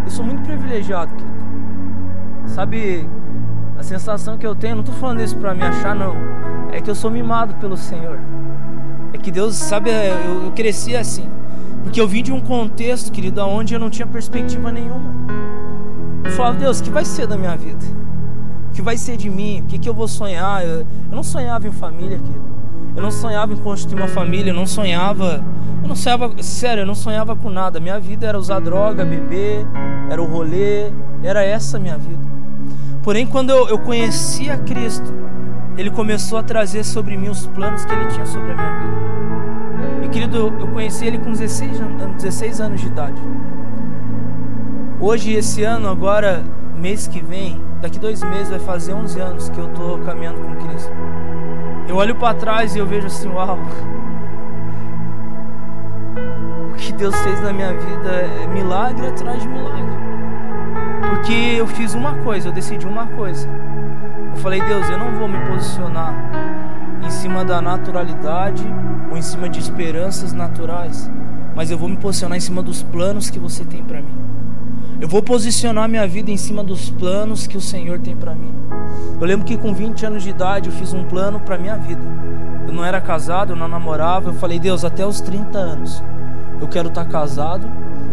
eu sou muito privilegiado, querido. Sabe, a sensação que eu tenho, não estou falando isso para me achar, não. É que eu sou mimado pelo Senhor. É que Deus, sabe, eu, eu cresci assim. Porque eu vim de um contexto, querido, onde eu não tinha perspectiva nenhuma. Eu falava, Deus, o que vai ser da minha vida? O que vai ser de mim? O que, que eu vou sonhar? Eu, eu não sonhava em família, querido. Eu não sonhava em constituir uma família, eu não sonhava eu não sonhava, sério, eu não sonhava com nada. Minha vida era usar droga, beber, era o rolê, era essa a minha vida. Porém, quando eu, eu conheci a Cristo, Ele começou a trazer sobre mim os planos que Ele tinha sobre a minha vida. Querido, eu conheci Ele com 16, 16 anos de idade. Hoje, esse ano, agora, mês que vem, daqui dois meses, vai fazer 11 anos que eu estou caminhando com Cristo. Eu olho para trás e eu vejo assim, uau, que Deus fez na minha vida é milagre atrás de milagre. Porque eu fiz uma coisa, eu decidi uma coisa. Eu falei, Deus, eu não vou me posicionar em cima da naturalidade ou em cima de esperanças naturais, mas eu vou me posicionar em cima dos planos que você tem para mim. Eu vou posicionar minha vida em cima dos planos que o Senhor tem para mim. Eu lembro que com 20 anos de idade eu fiz um plano para minha vida. Eu não era casado, eu não namorava. Eu falei, Deus, até os 30 anos eu quero estar casado,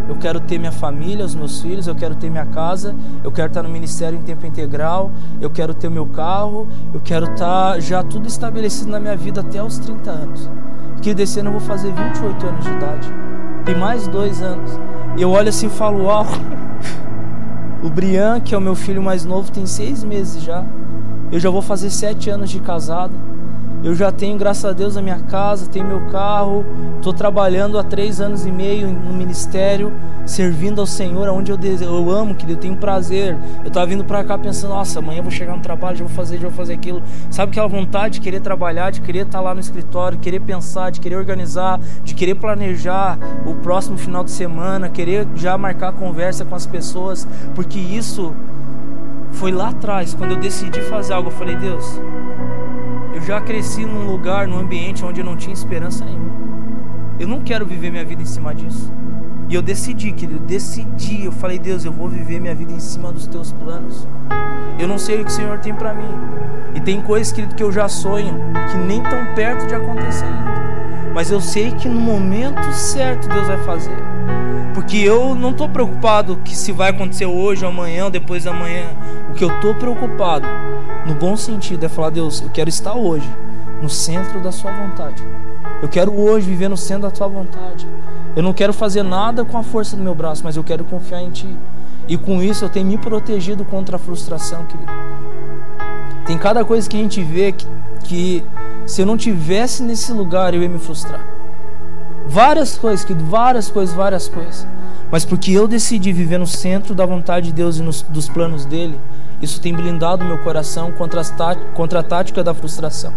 eu quero ter minha família, os meus filhos, eu quero ter minha casa, eu quero estar no ministério em tempo integral, eu quero ter meu carro, eu quero estar já tudo estabelecido na minha vida até os 30 anos. Que desse ano eu vou fazer 28 anos de idade. Tem mais dois anos. E eu olho assim e falo, uau, o Brian, que é o meu filho mais novo, tem seis meses já. Eu já vou fazer sete anos de casado. Eu já tenho, graças a Deus, a minha casa, tenho meu carro, estou trabalhando há três anos e meio no ministério, servindo ao Senhor, onde eu, eu amo, que eu tenho prazer. Eu estava vindo para cá pensando, nossa, amanhã eu vou chegar no trabalho, já vou fazer, já vou fazer aquilo. Sabe aquela vontade de querer trabalhar, de querer estar tá lá no escritório, de querer pensar, de querer organizar, de querer planejar o próximo final de semana, querer já marcar conversa com as pessoas, porque isso foi lá atrás, quando eu decidi fazer algo, eu falei, Deus, Eu já cresci num lugar, num ambiente onde eu não tinha esperança nenhuma. Eu não quero viver minha vida em cima disso. E eu decidi, querido, decidi. Eu falei, Deus, eu vou viver minha vida em cima dos teus planos. Eu não sei o que o Senhor tem para mim. E tem coisas, querido, que eu já sonho, que nem tão perto de acontecer ainda. Mas eu sei que no momento certo Deus vai fazer. Porque eu não estou preocupado que se vai acontecer hoje, amanhã, ou depois da manhã. O que eu estou preocupado, no bom sentido, é falar, Deus, eu quero estar hoje no centro da sua vontade. Eu quero hoje viver no centro da tua vontade. Eu não quero fazer nada com a força do meu braço, mas eu quero confiar em Ti. E com isso eu tenho me protegido contra a frustração, querido. Tem cada coisa que a gente vê que, que se eu não tivesse nesse lugar eu ia me frustrar. Várias coisas, querido, várias coisas, várias coisas. Mas porque eu decidi viver no centro da vontade de Deus e nos, dos planos dele, isso tem blindado meu coração contra, as contra a tática da frustração.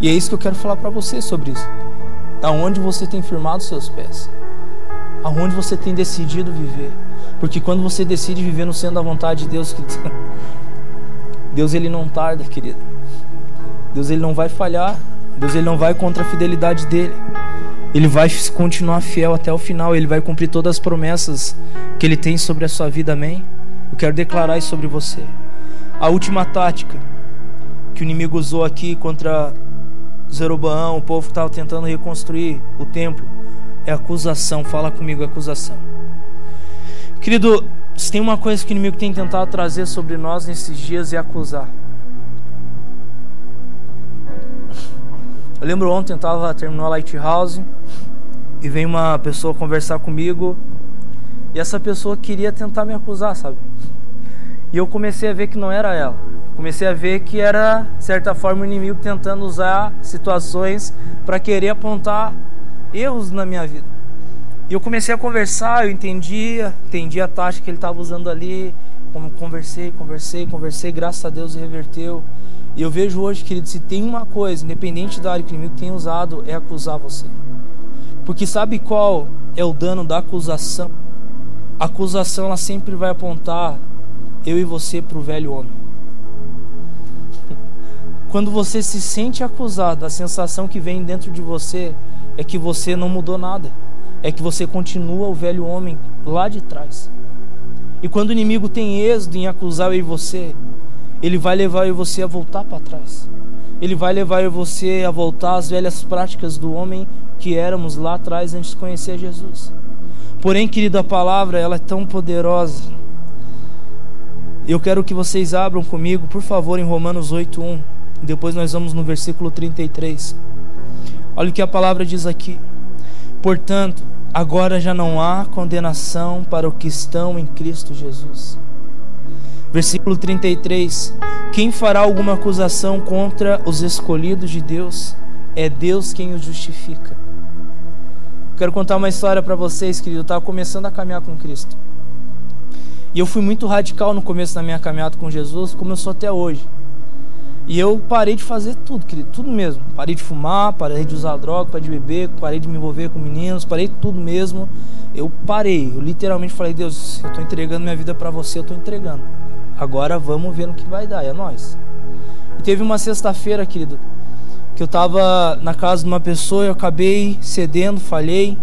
E é isso que eu quero falar para você sobre isso. Aonde você tem firmado seus pés aonde você tem decidido viver. Porque quando você decide viver no centro da vontade de Deus, [LAUGHS] Deus ele não tarda, querido. Deus ele não vai falhar. Deus ele não vai contra a fidelidade dele. Ele vai continuar fiel até o final. Ele vai cumprir todas as promessas que ele tem sobre a sua vida. Amém? Eu quero declarar isso sobre você. A última tática que o inimigo usou aqui contra Zeroboão, o povo que estava tentando reconstruir o templo é acusação. Fala comigo, acusação. Querido, se tem uma coisa que o inimigo tem tentado trazer sobre nós nesses dias é acusar. Eu lembro ontem, eu estava terminou a Lighthouse e veio uma pessoa conversar comigo e essa pessoa queria tentar me acusar, sabe? E eu comecei a ver que não era ela. Comecei a ver que era, de certa forma, o inimigo tentando usar situações para querer apontar erros na minha vida. E eu comecei a conversar, eu entendia, entendi a tática que ele estava usando ali. Como conversei, conversei, conversei, graças a Deus reverteu. E eu vejo hoje, querido, se tem uma coisa, independente da área que o inimigo tem usado, é acusar você. Porque sabe qual é o dano da acusação? A acusação ela sempre vai apontar eu e você para o velho homem. [LAUGHS] Quando você se sente acusado, a sensação que vem dentro de você é que você não mudou nada. É que você continua o velho homem lá de trás. E quando o inimigo tem êxito em acusar eu e você, ele vai levar eu e você a voltar para trás. Ele vai levar eu e você a voltar às velhas práticas do homem que éramos lá atrás antes de conhecer Jesus. Porém, querido, a palavra ela é tão poderosa. Eu quero que vocês abram comigo, por favor, em Romanos 8:1. Depois nós vamos no versículo 33. Olha o que a palavra diz aqui. Portanto, agora já não há condenação para os que estão em Cristo Jesus. Versículo 33: Quem fará alguma acusação contra os escolhidos de Deus? É Deus quem os justifica. Quero contar uma história para vocês, querido. Eu estava começando a caminhar com Cristo. E eu fui muito radical no começo da minha caminhada com Jesus, como eu sou até hoje. E eu parei de fazer tudo, querido, tudo mesmo. Parei de fumar, parei de usar droga, parei de beber, parei de me envolver com meninos, parei tudo mesmo. Eu parei, eu literalmente falei, Deus, eu estou entregando minha vida para você, eu estou entregando. Agora vamos ver no que vai dar, é nós. E teve uma sexta-feira, querido, que eu estava na casa de uma pessoa, eu acabei cedendo, falhei.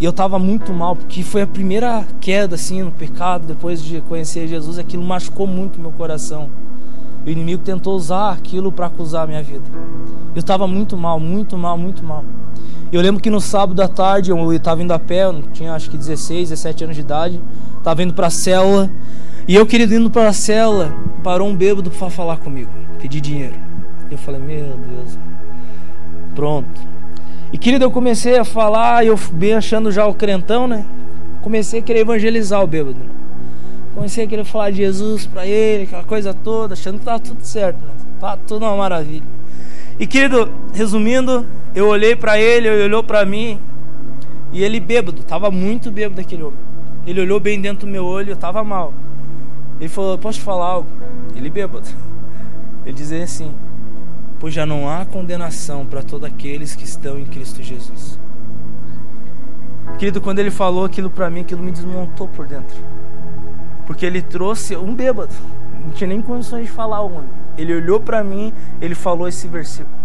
E eu estava muito mal, porque foi a primeira queda assim no pecado, depois de conhecer Jesus, aquilo machucou muito meu coração. O inimigo tentou usar aquilo para acusar a minha vida. Eu estava muito mal, muito mal, muito mal. Eu lembro que no sábado à tarde eu estava indo a pé, eu tinha acho que 16, 17 anos de idade, estava indo para a célula. E eu, querido, indo para a célula, parou um bêbado para falar comigo, pedir dinheiro. Eu falei, meu Deus, pronto. E querido, eu comecei a falar, eu bem achando já o crentão, né? Comecei a querer evangelizar o bêbado. Comecei a querer falar de Jesus para ele, aquela coisa toda, achando que tava tudo certo, né? Tá tudo uma maravilha. E querido, resumindo, eu olhei para ele, ele olhou para mim, e ele bêbado, tava muito bêbado aquele homem. Ele olhou bem dentro do meu olho, eu tava mal. Ele falou: Posso te falar algo? Ele bêbado. Ele dizia assim: Pois já não há condenação para todos aqueles que estão em Cristo Jesus. Querido, quando ele falou aquilo para mim, aquilo me desmontou por dentro. Porque ele trouxe um bêbado. Não tinha nem condições de falar o homem. Ele olhou para mim, ele falou esse versículo.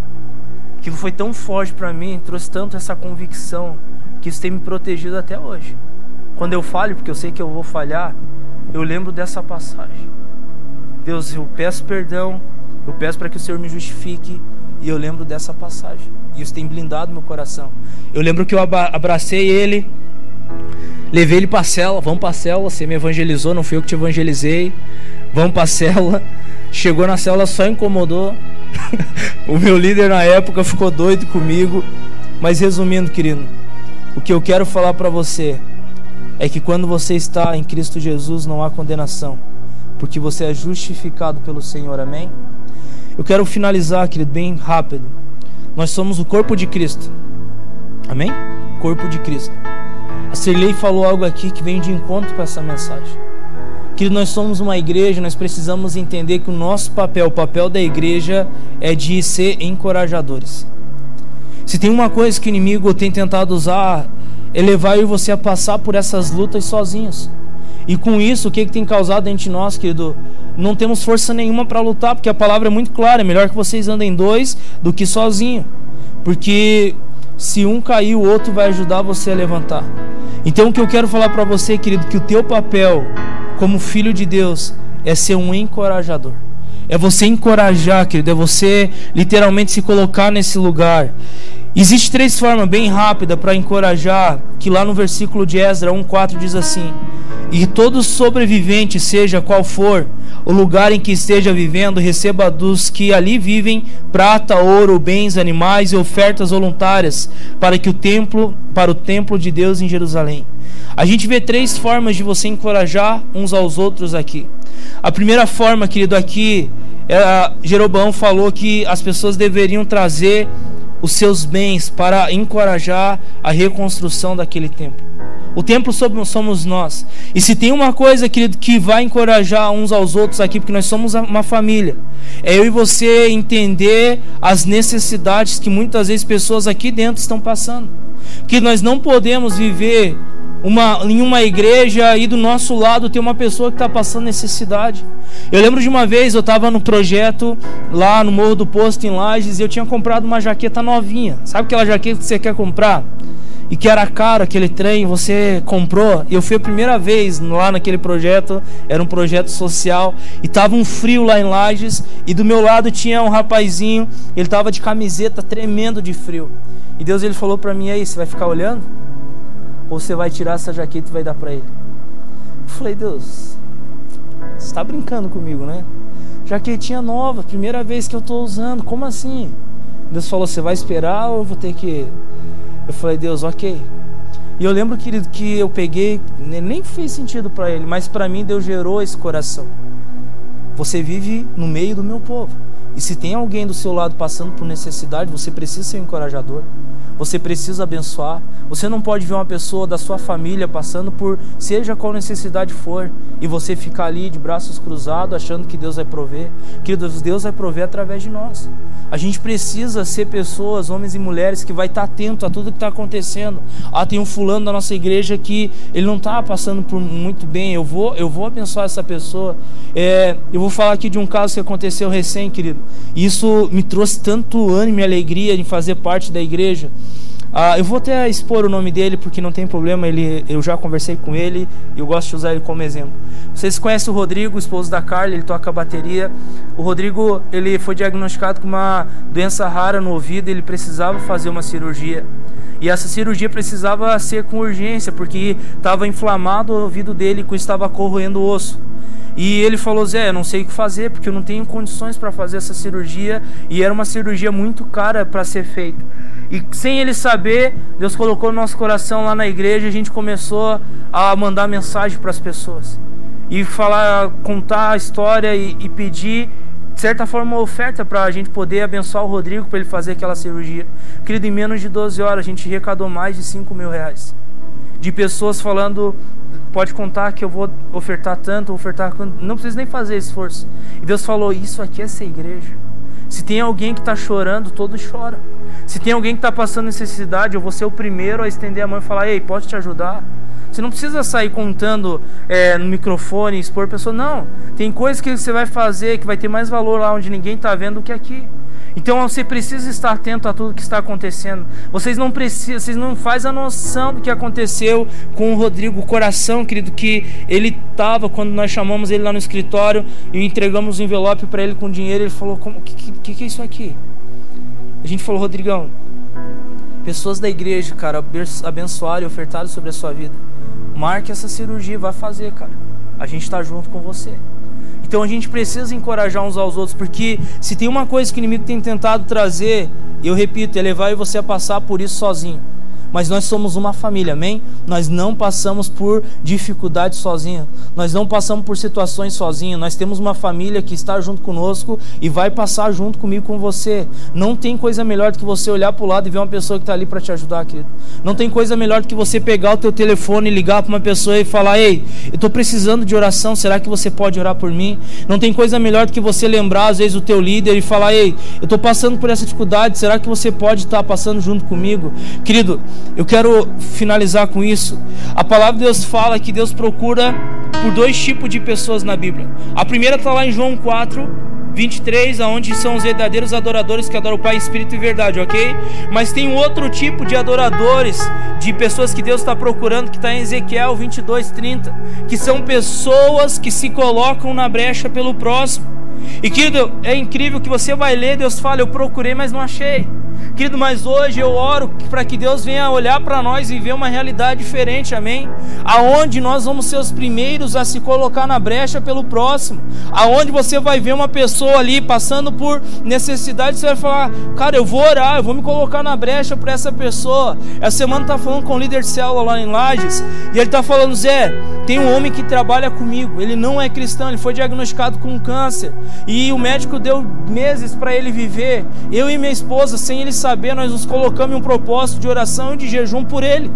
Aquilo foi tão forte para mim, trouxe tanto essa convicção, que isso tem me protegido até hoje. Quando eu falho, porque eu sei que eu vou falhar, eu lembro dessa passagem. Deus, eu peço perdão, eu peço para que o Senhor me justifique, e eu lembro dessa passagem. E isso tem blindado meu coração. Eu lembro que eu abracei ele, levei ele para cela, vamos para cela, você me evangelizou, não fui eu que te evangelizei. Vamos para cela. Chegou na cela, só incomodou. [LAUGHS] o meu líder na época ficou doido comigo. Mas resumindo, querido, o que eu quero falar para você é que quando você está em Cristo Jesus não há condenação, porque você é justificado pelo Senhor, amém? Eu quero finalizar, querido, bem rápido. Nós somos o corpo de Cristo. Amém? Corpo de Cristo. A Cirlei falou algo aqui que vem de encontro com essa mensagem. Que nós somos uma igreja, nós precisamos entender que o nosso papel, o papel da igreja é de ser encorajadores. Se tem uma coisa que o inimigo tem tentado usar, é levar e você a passar por essas lutas sozinhos. E com isso, o que, que tem causado entre nós, querido? Não temos força nenhuma para lutar, porque a palavra é muito clara: é melhor que vocês andem dois do que sozinho. Porque se um cair, o outro vai ajudar você a levantar. Então, o que eu quero falar para você, querido, que o teu papel como filho de Deus é ser um encorajador. É você encorajar, querido, é você literalmente se colocar nesse lugar. Existem três formas bem rápidas para encorajar, que lá no versículo de Esdra 1:4 diz assim: "E todo sobrevivente, seja qual for o lugar em que esteja vivendo, receba dos que ali vivem prata, ouro, bens, animais e ofertas voluntárias para que o templo, para o templo de Deus em Jerusalém." A gente vê três formas de você encorajar uns aos outros aqui. A primeira forma, querido, aqui, é, Jeroboão falou que as pessoas deveriam trazer os seus bens para encorajar a reconstrução daquele templo. O templo somos nós. E se tem uma coisa, querido, que vai encorajar uns aos outros aqui, porque nós somos uma família, é eu e você entender as necessidades que muitas vezes pessoas aqui dentro estão passando. Que nós não podemos viver uma, em uma igreja e do nosso lado tem uma pessoa que está passando necessidade. Eu lembro de uma vez, eu estava no projeto lá no Morro do Posto, em Lages, e eu tinha comprado uma jaqueta novinha. Sabe aquela jaqueta que você quer comprar? E que era caro aquele trem, você comprou. Eu fui a primeira vez lá naquele projeto, era um projeto social, e tava um frio lá em Lages, e do meu lado tinha um rapazinho, ele tava de camiseta tremendo de frio. E Deus ele falou para mim aí, você vai ficar olhando? Ou você vai tirar essa jaqueta e vai dar para ele? Eu falei, Deus, você está brincando comigo, né? Jaquetinha nova, primeira vez que eu estou usando, como assim? Deus falou, você vai esperar ou eu vou ter que. Eu falei, Deus, ok. E eu lembro, querido, que eu peguei, nem fez sentido para ele, mas para mim Deus gerou esse coração. Você vive no meio do meu povo. E se tem alguém do seu lado passando por necessidade, você precisa ser um encorajador. Você precisa abençoar. Você não pode ver uma pessoa da sua família passando por seja qual necessidade for e você ficar ali de braços cruzados achando que Deus vai prover. Que Deus vai prover através de nós. A gente precisa ser pessoas, homens e mulheres, que vai estar atento a tudo que está acontecendo. Ah, tem um fulano da nossa igreja que ele não está passando por muito bem. Eu vou, eu vou abençoar essa pessoa. É, eu vou falar aqui de um caso que aconteceu recém, querido. Isso me trouxe tanto ânimo e alegria em fazer parte da igreja. Ah, eu vou até expor o nome dele porque não tem problema, ele, eu já conversei com ele e eu gosto de usar ele como exemplo. Vocês conhecem o Rodrigo, esposo da Carla, ele toca bateria. O Rodrigo ele foi diagnosticado com uma doença rara no ouvido, ele precisava fazer uma cirurgia. E essa cirurgia precisava ser com urgência porque estava inflamado o ouvido dele e estava corroendo o osso. E ele falou: Zé, eu não sei o que fazer porque eu não tenho condições para fazer essa cirurgia e era uma cirurgia muito cara para ser feita. E sem ele saber, Deus colocou no nosso coração lá na igreja, a gente começou a mandar mensagem para as pessoas. E falar, contar a história e, e pedir, de certa forma, uma oferta para a gente poder abençoar o Rodrigo para ele fazer aquela cirurgia. Querido, em menos de 12 horas a gente arrecadou mais de 5 mil reais. De pessoas falando, pode contar que eu vou ofertar tanto, ofertar não precisa nem fazer esforço. E Deus falou: Isso aqui é ser igreja. Se tem alguém que está chorando, todos choram. Se tem alguém que está passando necessidade, eu vou ser o primeiro a estender a mão e falar: Ei, pode te ajudar? Você não precisa sair contando é, no microfone, expor a pessoa. Não. Tem coisas que você vai fazer que vai ter mais valor lá onde ninguém está vendo do que aqui. Então você precisa estar atento a tudo que está acontecendo. Vocês não precisam, vocês não fazem a noção do que aconteceu com o Rodrigo, o coração, querido, que ele estava quando nós chamamos ele lá no escritório e entregamos o um envelope para ele com dinheiro. Ele falou: "O que, que, que é isso aqui?" A gente falou: "Rodrigão, pessoas da igreja, cara, abençoaram e ofertaram sobre a sua vida. Marque essa cirurgia, vai fazer, cara. A gente está junto com você. Então a gente precisa encorajar uns aos outros, porque se tem uma coisa que o inimigo tem tentado trazer, eu repito, é levar você a passar por isso sozinho mas nós somos uma família, amém? Nós não passamos por dificuldades sozinhos, nós não passamos por situações sozinhos, nós temos uma família que está junto conosco e vai passar junto comigo com você. Não tem coisa melhor do que você olhar para o lado e ver uma pessoa que está ali para te ajudar, querido. Não tem coisa melhor do que você pegar o teu telefone e ligar para uma pessoa e falar: Ei, eu estou precisando de oração, será que você pode orar por mim? Não tem coisa melhor do que você lembrar, às vezes, o teu líder e falar: Ei, eu estou passando por essa dificuldade, será que você pode estar tá passando junto comigo? Querido, eu quero finalizar com isso. A palavra de Deus fala que Deus procura por dois tipos de pessoas na Bíblia. A primeira está lá em João 4, 23, aonde são os verdadeiros adoradores que adoram o Pai espírito e verdade, ok? Mas tem um outro tipo de adoradores, de pessoas que Deus está procurando, que está em Ezequiel 22, 30, que são pessoas que se colocam na brecha pelo próximo. E querido, é incrível que você vai ler, Deus fala, eu procurei, mas não achei. Querido, mas hoje eu oro para que Deus venha olhar para nós e ver uma realidade diferente, amém? Aonde nós vamos ser os primeiros a se colocar na brecha pelo próximo. Aonde você vai ver uma pessoa ali passando por necessidade, você vai falar, cara, eu vou orar, eu vou me colocar na brecha para essa pessoa. Essa semana tá falando com o líder de célula lá em Lages, e ele tá falando, Zé, tem um homem que trabalha comigo, ele não é cristão, ele foi diagnosticado com câncer, e o médico deu meses para ele viver. Eu e minha esposa, sem ele saber, nós nos colocamos em um propósito de oração e de jejum por ele.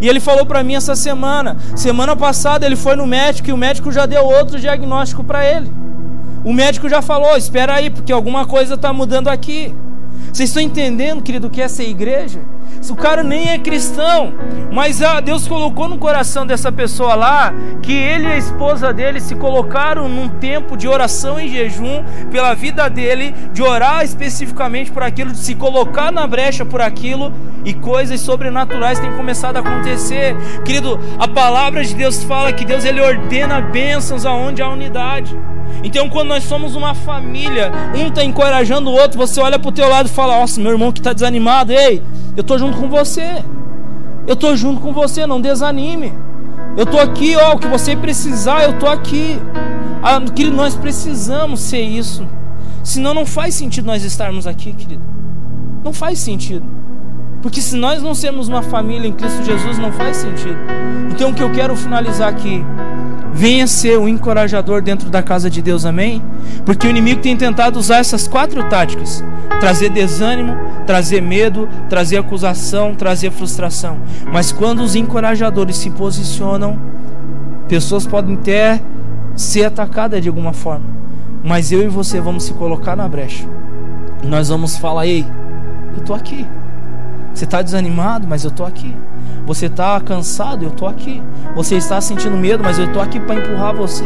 E ele falou para mim essa semana. Semana passada ele foi no médico e o médico já deu outro diagnóstico para ele. O médico já falou: espera aí, porque alguma coisa está mudando aqui. Vocês estão entendendo, querido, o que é essa igreja? O cara nem é cristão, mas ah, Deus colocou no coração dessa pessoa lá que ele e a esposa dele se colocaram num tempo de oração e jejum pela vida dele, de orar especificamente por aquilo, de se colocar na brecha por aquilo e coisas sobrenaturais têm começado a acontecer. Querido, a palavra de Deus fala que Deus ele ordena bênçãos aonde há unidade. Então, quando nós somos uma família, um está encorajando o outro, você olha para o teu lado e fala: Nossa, meu irmão que está desanimado, ei, eu estou junto com você. Eu estou junto com você, não desanime. Eu estou aqui, ó, o que você precisar, eu estou aqui. Ah, querido, nós precisamos ser isso. Senão não faz sentido nós estarmos aqui, querido. Não faz sentido. Porque se nós não sermos uma família em Cristo Jesus, não faz sentido. Então o que eu quero finalizar aqui Venha ser um encorajador dentro da casa de Deus, amém? Porque o inimigo tem tentado usar essas quatro táticas: trazer desânimo, trazer medo, trazer acusação, trazer frustração. Mas quando os encorajadores se posicionam, pessoas podem até ser atacadas de alguma forma. Mas eu e você vamos se colocar na brecha. Nós vamos falar: ei, eu estou aqui. Você está desanimado, mas eu estou aqui. Você está cansado, eu estou aqui. Você está sentindo medo, mas eu estou aqui para empurrar você.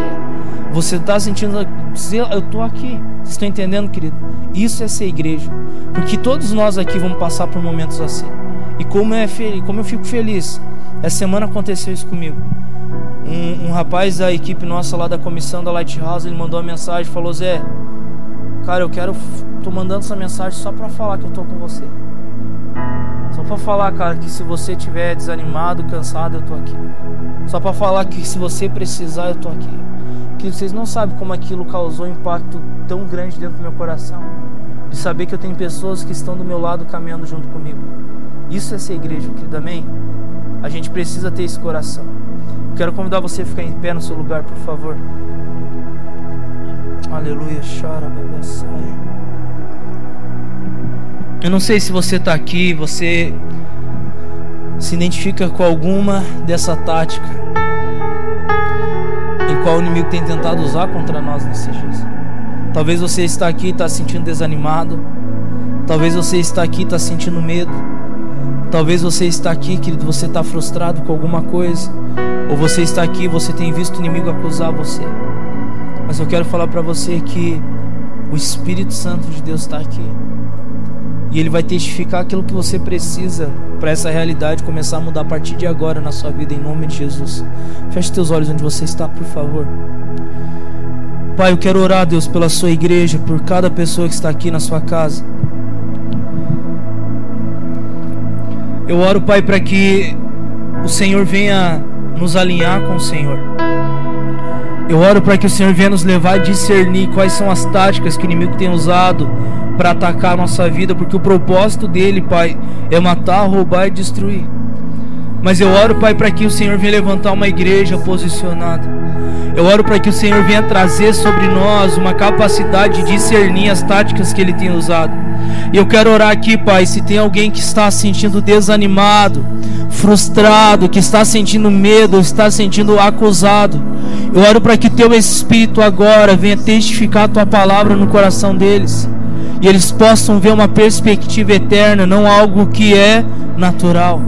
Você está sentindo, eu estou aqui. Vocês estão entendendo, querido? Isso é ser igreja. Porque todos nós aqui vamos passar por momentos assim. E como, é como eu fico feliz. Essa semana aconteceu isso comigo. Um, um rapaz da equipe nossa lá da comissão da Lighthouse, ele mandou uma mensagem, falou, Zé, cara, eu quero, tô mandando essa mensagem só para falar que eu tô com você. Para falar, cara, que se você estiver desanimado, cansado, eu tô aqui. Só para falar que se você precisar, eu tô aqui. Que vocês não sabem como aquilo causou um impacto tão grande dentro do meu coração. De saber que eu tenho pessoas que estão do meu lado caminhando junto comigo. Isso é ser igreja, querido, amém? A gente precisa ter esse coração. Quero convidar você a ficar em pé no seu lugar, por favor. Aleluia, chora, bebê, sai. Eu não sei se você está aqui, você se identifica com alguma dessa tática em qual o inimigo tem tentado usar contra nós nesses dias. Talvez você está aqui e está se sentindo desanimado. Talvez você está aqui está sentindo medo. Talvez você está aqui, querido, você está frustrado com alguma coisa. Ou você está aqui, você tem visto o inimigo acusar você. Mas eu quero falar para você que o Espírito Santo de Deus está aqui. E ele vai testificar aquilo que você precisa para essa realidade começar a mudar a partir de agora na sua vida, em nome de Jesus. Feche teus olhos onde você está, por favor. Pai, eu quero orar, Deus, pela sua igreja, por cada pessoa que está aqui na sua casa. Eu oro, Pai, para que o Senhor venha nos alinhar com o Senhor. Eu oro para que o Senhor venha nos levar a discernir quais são as táticas que o inimigo tem usado para atacar a nossa vida, porque o propósito dele, Pai, é matar, roubar e destruir. Mas eu oro, Pai, para que o Senhor venha levantar uma igreja posicionada. Eu oro para que o Senhor venha trazer sobre nós uma capacidade de discernir as táticas que Ele tem usado. E eu quero orar aqui, Pai, se tem alguém que está se sentindo desanimado, frustrado, que está sentindo medo, está sentindo acusado. Eu oro para que Teu Espírito agora venha testificar a Tua palavra no coração deles e eles possam ver uma perspectiva eterna, não algo que é natural.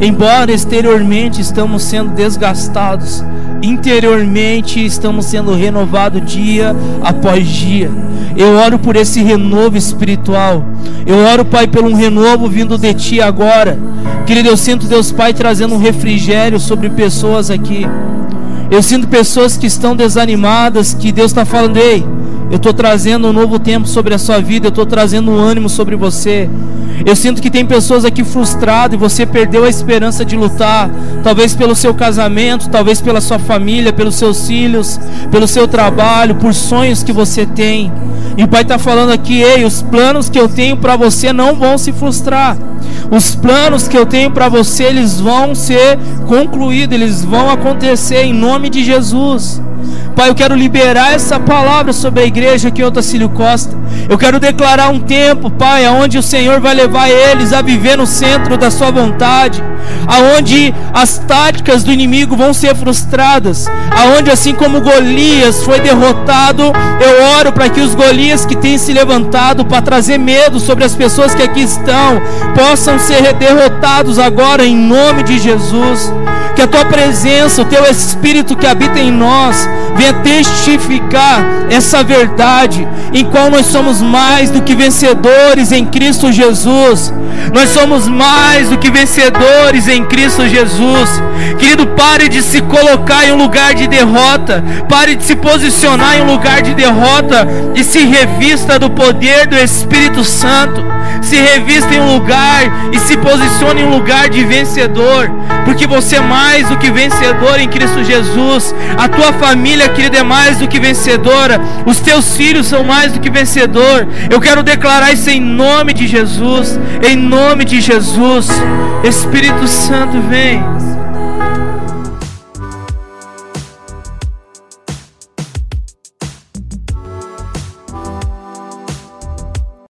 Embora exteriormente estamos sendo desgastados, interiormente estamos sendo renovados dia após dia. Eu oro por esse renovo espiritual. Eu oro, Pai, por um renovo vindo de Ti agora. Querido, eu sinto Deus Pai trazendo um refrigério sobre pessoas aqui. Eu sinto pessoas que estão desanimadas, que Deus está falando, ei, eu estou trazendo um novo tempo sobre a sua vida. Eu estou trazendo um ânimo sobre você. Eu sinto que tem pessoas aqui frustradas e você perdeu a esperança de lutar. Talvez pelo seu casamento, talvez pela sua família, pelos seus filhos, pelo seu trabalho, por sonhos que você tem. E o Pai está falando aqui: ei, os planos que eu tenho para você não vão se frustrar. Os planos que eu tenho para você, eles vão ser concluídos, eles vão acontecer em nome de Jesus. Pai, eu quero liberar essa palavra sobre a igreja aqui em Otacílio Costa. Eu quero declarar um tempo, Pai, aonde o Senhor vai levar eles a viver no centro da sua vontade, aonde as táticas do inimigo vão ser frustradas, aonde assim como Golias foi derrotado, eu oro para que os Golias que têm se levantado para trazer medo sobre as pessoas que aqui estão, possam ser derrotados agora em nome de Jesus. Que a tua presença, o teu espírito que habita em nós, venha testificar essa verdade, em qual nós somos mais do que vencedores em Cristo Jesus. Nós somos mais do que vencedores em Cristo Jesus. Querido, pare de se colocar em um lugar de derrota, pare de se posicionar em um lugar de derrota e se revista do poder do Espírito Santo. Se revista em um lugar e se posicione em um lugar de vencedor, porque você é mais do que vencedor em Cristo Jesus. A tua família, querida, é mais do que vencedora. Os teus filhos são mais do que vencedor. Eu quero declarar isso em nome de Jesus. Em nome de Jesus. Espírito Santo, vem.